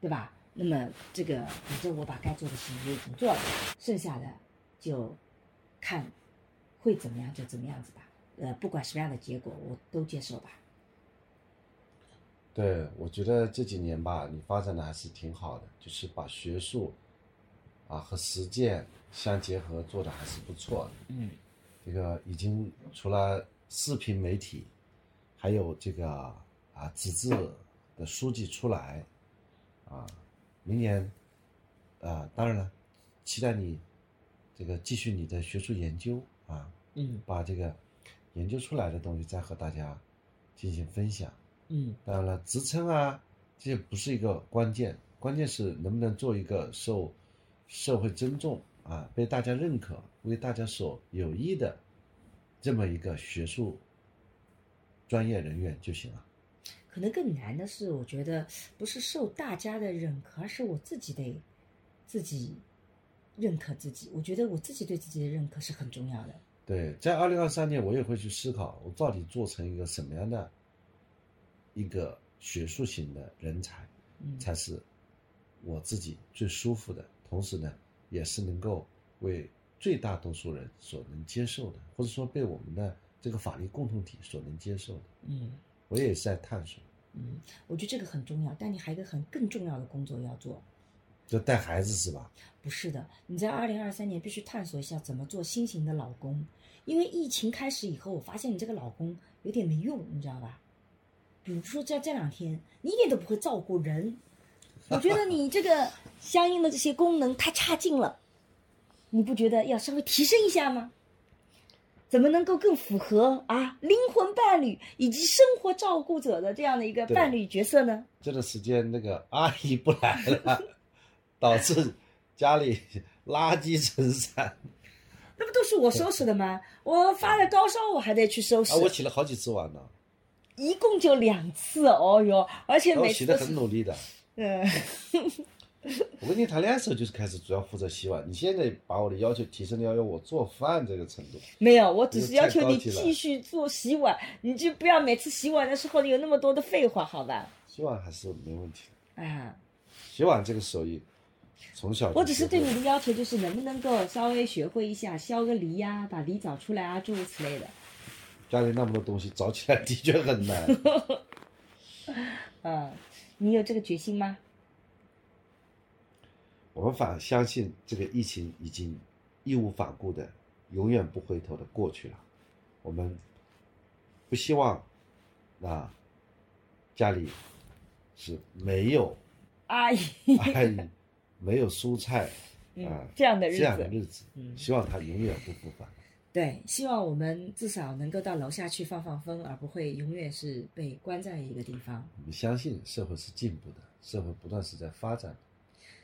对吧？那么这个反正我把该做的事情就已经做了，剩下的就看会怎么样就怎么样子吧。呃，不管什么样的结果，我都接受吧。对，我觉得这几年吧，你发展的还是挺好的，就是把学术啊和实践相结合，做的还是不错的。嗯，这个已经除了视频媒体，还有这个啊纸质的书籍出来，啊，明年，啊，当然了，期待你这个继续你的学术研究啊，嗯把这个研究出来的东西再和大家进行分享。嗯当然了，职称啊，这不是一个关键，关键是能不能做一个受社会尊重啊，被大家认可、为大家所有益的这么一个学术专业人员就行了。可能更难的是，我觉得不是受大家的认可，而是我自己得自己认可自己。我觉得我自己对自己的认可是很重要的。对，在二零二三年，我也会去思考，我到底做成一个什么样的一个学术型的人才，嗯才是我自己最舒服的，同时呢，也是能够为最大多数人所能接受的，或者说被我们的这个法律共同体所能接受的。嗯我也是在探索，嗯，我觉得这个很重要，但你还有一个很更重要的工作要做。就带孩子是吧？不是的，你在二零二三年必须探索一下怎么做新型的老公，因为疫情开始以后，我发现你这个老公有点没用，你知道吧？比如说在这两天，你一点都不会照顾人，我觉得你这个相应的这些功能太差劲了，你不觉得要稍微提升一下吗？怎么能够更符合啊灵魂伴侣以及生活照顾者的这样的一个伴侣角色呢？这段时间那个阿姨不来了，导致家里垃圾成山 那不都是我收拾的吗？我发了高烧，我还得去收拾。啊！我洗了好几次碗呢，一共就两次，哦哟，而且每次都是，很努力的。嗯，我跟你谈恋爱的时候就是开始主要负责洗碗，你现在把我的要求提升到要我做饭这个程度，没有，我只是要求你继续做洗碗，你就不要每次洗碗的时候你有那么多的废话，好吧？洗碗还是没问题的。啊，洗碗这个手艺，从小我只是对你的要求就是能不能够稍微学会一下削个梨呀、把梨找出来啊，诸如此类的。家里那么多东西，找起来的确很难。嗯，你有这个决心吗？我们反而相信这个疫情已经义无反顾的、永远不回头的过去了。我们不希望啊家里是没有阿姨，阿姨、没有蔬菜嗯啊这样的日这样的子，日子，嗯希望它永远不复返。对，希望我们至少能够到楼下去放放风，而不会永远是被关在一个地方。我们相信社会是进步的，社会不断是在发展的。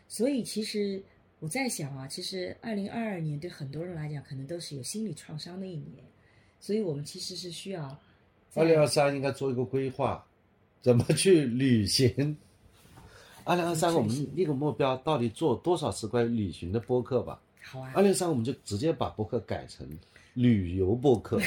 所以其实我在想啊，其实二零二二年对很多人来讲，可能都是有心理创伤的一年，所以我们其实是需要在二零二三应该做一个规划，怎么去旅行。二零二三我们立个目标，到底做多少次关于旅行的播客吧？好啊二，零三我们就直接把播客改成旅游播客，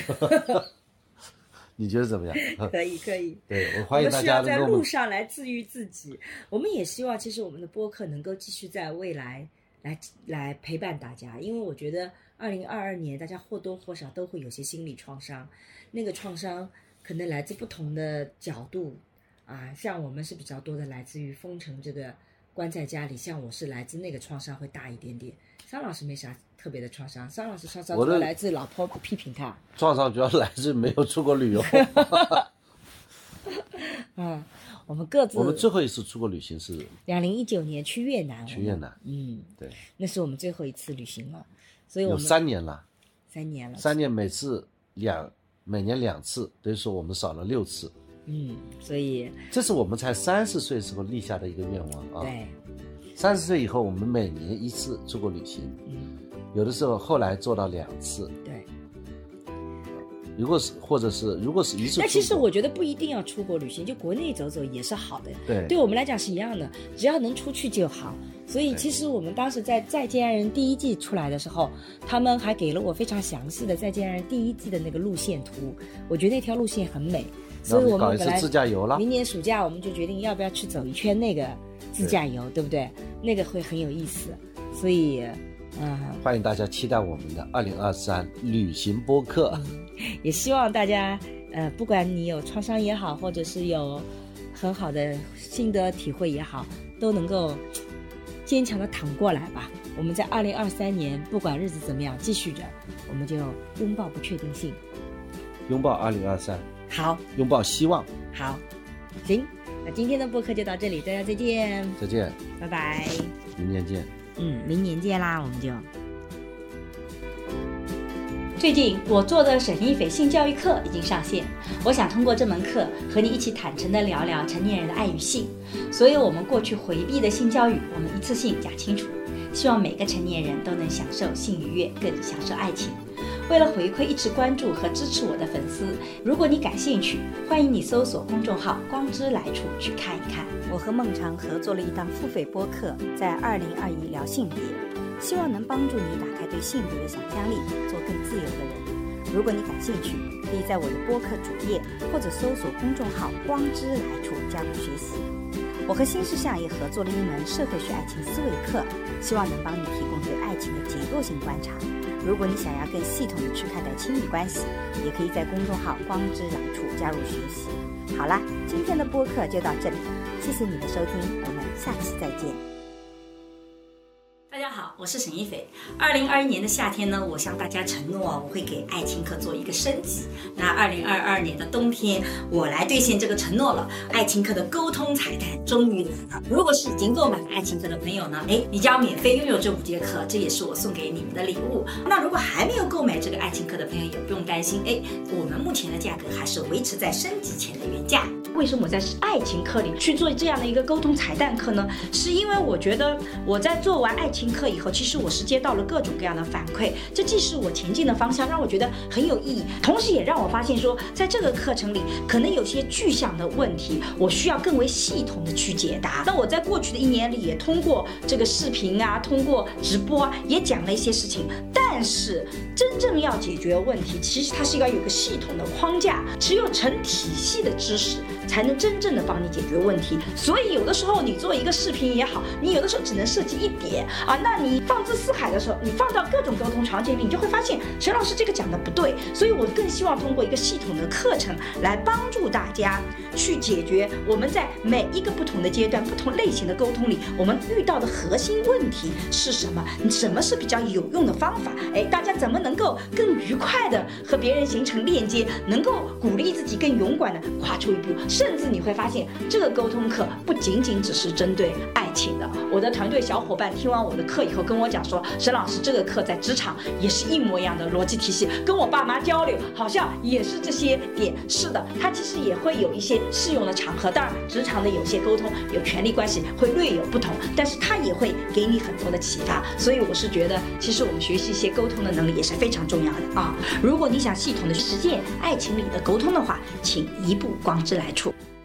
你觉得怎么样？可以可以。对我我欢迎大们需要在家能够我们路上来治愈自己。我们也希望，其实我们的播客能够继续在未来来来陪伴大家，因为我觉得二零二二年大家或多或少都会有些心理创伤，那个创伤可能来自不同的角度啊，像我们是比较多的来自于封城这个关在家里，像我是来自那个创伤会大一点点。张老师没啥特别的创伤，张老师创伤主要来自老婆批评他。创伤主要来自没有出国旅游。嗯，我们各自我们最后一次出国旅行是两零一九年去越南，去越南，嗯，对，那是我们最后一次旅行了，所以我有们三年了，三年了，三年每次两每年两次，等于说我们少了六次。嗯，所以这是我们才三十岁时候立下的一个愿望啊。对，三十岁以后，我们每年一次出国旅行，嗯，有的时候后来做到两次。对。如果是或者是如果是一次，那其实我觉得不一定要出国旅行，就国内走走也是好的，对。对我们来讲是一样的，只要能出去就好。所以其实我们当时在《再见爱人》第一季出来的时候，他们还给了我非常详细的《再见爱人》第一季的那个路线图，我觉得那条路线很美，所以我搞一次们本来自驾游了。明年暑假我们就决定要不要去走一圈那个自驾游，对不对？那个会很有意思，所以，嗯、欢迎大家期待我们的二零二三旅行播客。也希望大家，呃，不管你有创伤也好，或者是有很好的心得体会也好，都能够坚强的躺过来吧。我们在二零二三年，不管日子怎么样，继续着，我们就拥抱不确定性。拥抱二零二三，好，拥抱希望。好，行，那今天的播客就到这里，大家再见，再见，拜拜。明年见。嗯，明年见啦，我们就。最近我做的沈一斐性教育课已经上线，我想通过这门课和你一起坦诚地聊聊成年人的爱与性，所有我们过去回避的性教育，我们一次性讲清楚。希望每个成年人都能享受性愉悦，更享受爱情。为了回馈一直关注和支持我的粉丝，如果你感兴趣，欢迎你搜索公众号“光之来处”去看一看。我和孟尝合作了一档付费播客，在二零二一聊性别，希望能帮助你打开对性别的想象力，做更自由的人。如果你感兴趣，可以在我的播客主页或者搜索公众号“光之来处”加入学习。我和新世相也合作了一门社会学爱情思维课，希望能帮你提供对爱情的结构性观察。如果你想要更系统的去看待亲密关系，也可以在公众号“光之来处”加入学习。好啦，今天的播客就到这里，谢谢你的收听，我们下期再见。大家好，我是沈一斐。二零二一年的夏天呢，我向大家承诺，我会给爱情课做一个升级。那二零二二年的冬天，我来兑现这个承诺了。爱情课的沟通彩蛋终于来了。如果是已经购买了爱情课的朋友呢，哎，你将免费拥有这五节课，这也是我送给你们的礼物。那如果还没有购买这个爱情课的朋友，也不用担心，哎，我们目前的价格还是维持在升级前的原价。为什么我在爱情课里去做这样的一个沟通彩蛋课呢？是因为我觉得我在做完爱情课以后，其实我是接到了各种各样的反馈，这既是我前进的方向，让我觉得很有意义，同时也让我发现说，在这个课程里可能有些具象的问题，我需要更为系统的去解答。那我在过去的一年里，也通过这个视频啊，通过直播啊，也讲了一些事情。但是真正要解决问题，其实它是要有个系统的框架，只有成体系的知识。才能真正的帮你解决问题。所以有的时候你做一个视频也好，你有的时候只能涉及一点啊。那你放之四海的时候，你放到各种沟通场景里，你就会发现陈老师这个讲的不对。所以我更希望通过一个系统的课程来帮助大家去解决我们在每一个不同的阶段、不同类型的沟通里，我们遇到的核心问题是什么？什么是比较有用的方法？哎，大家怎么能够更愉快的和别人形成链接，能够鼓励自己更勇敢的跨出一步？甚至你会发现，这个沟通课不仅仅只是针对爱情的。我的团队小伙伴听完我的课以后跟我讲说，沈老师这个课在职场也是一模一样的逻辑体系，跟我爸妈交流好像也是这些点。是的，它其实也会有一些适用的场合。当然，职场的有些沟通有权利关系会略有不同，但是它也会给你很多的启发。所以我是觉得，其实我们学习一些沟通的能力也是非常重要的啊。如果你想系统的实践爱情里的沟通的话，请一步光之来处。と。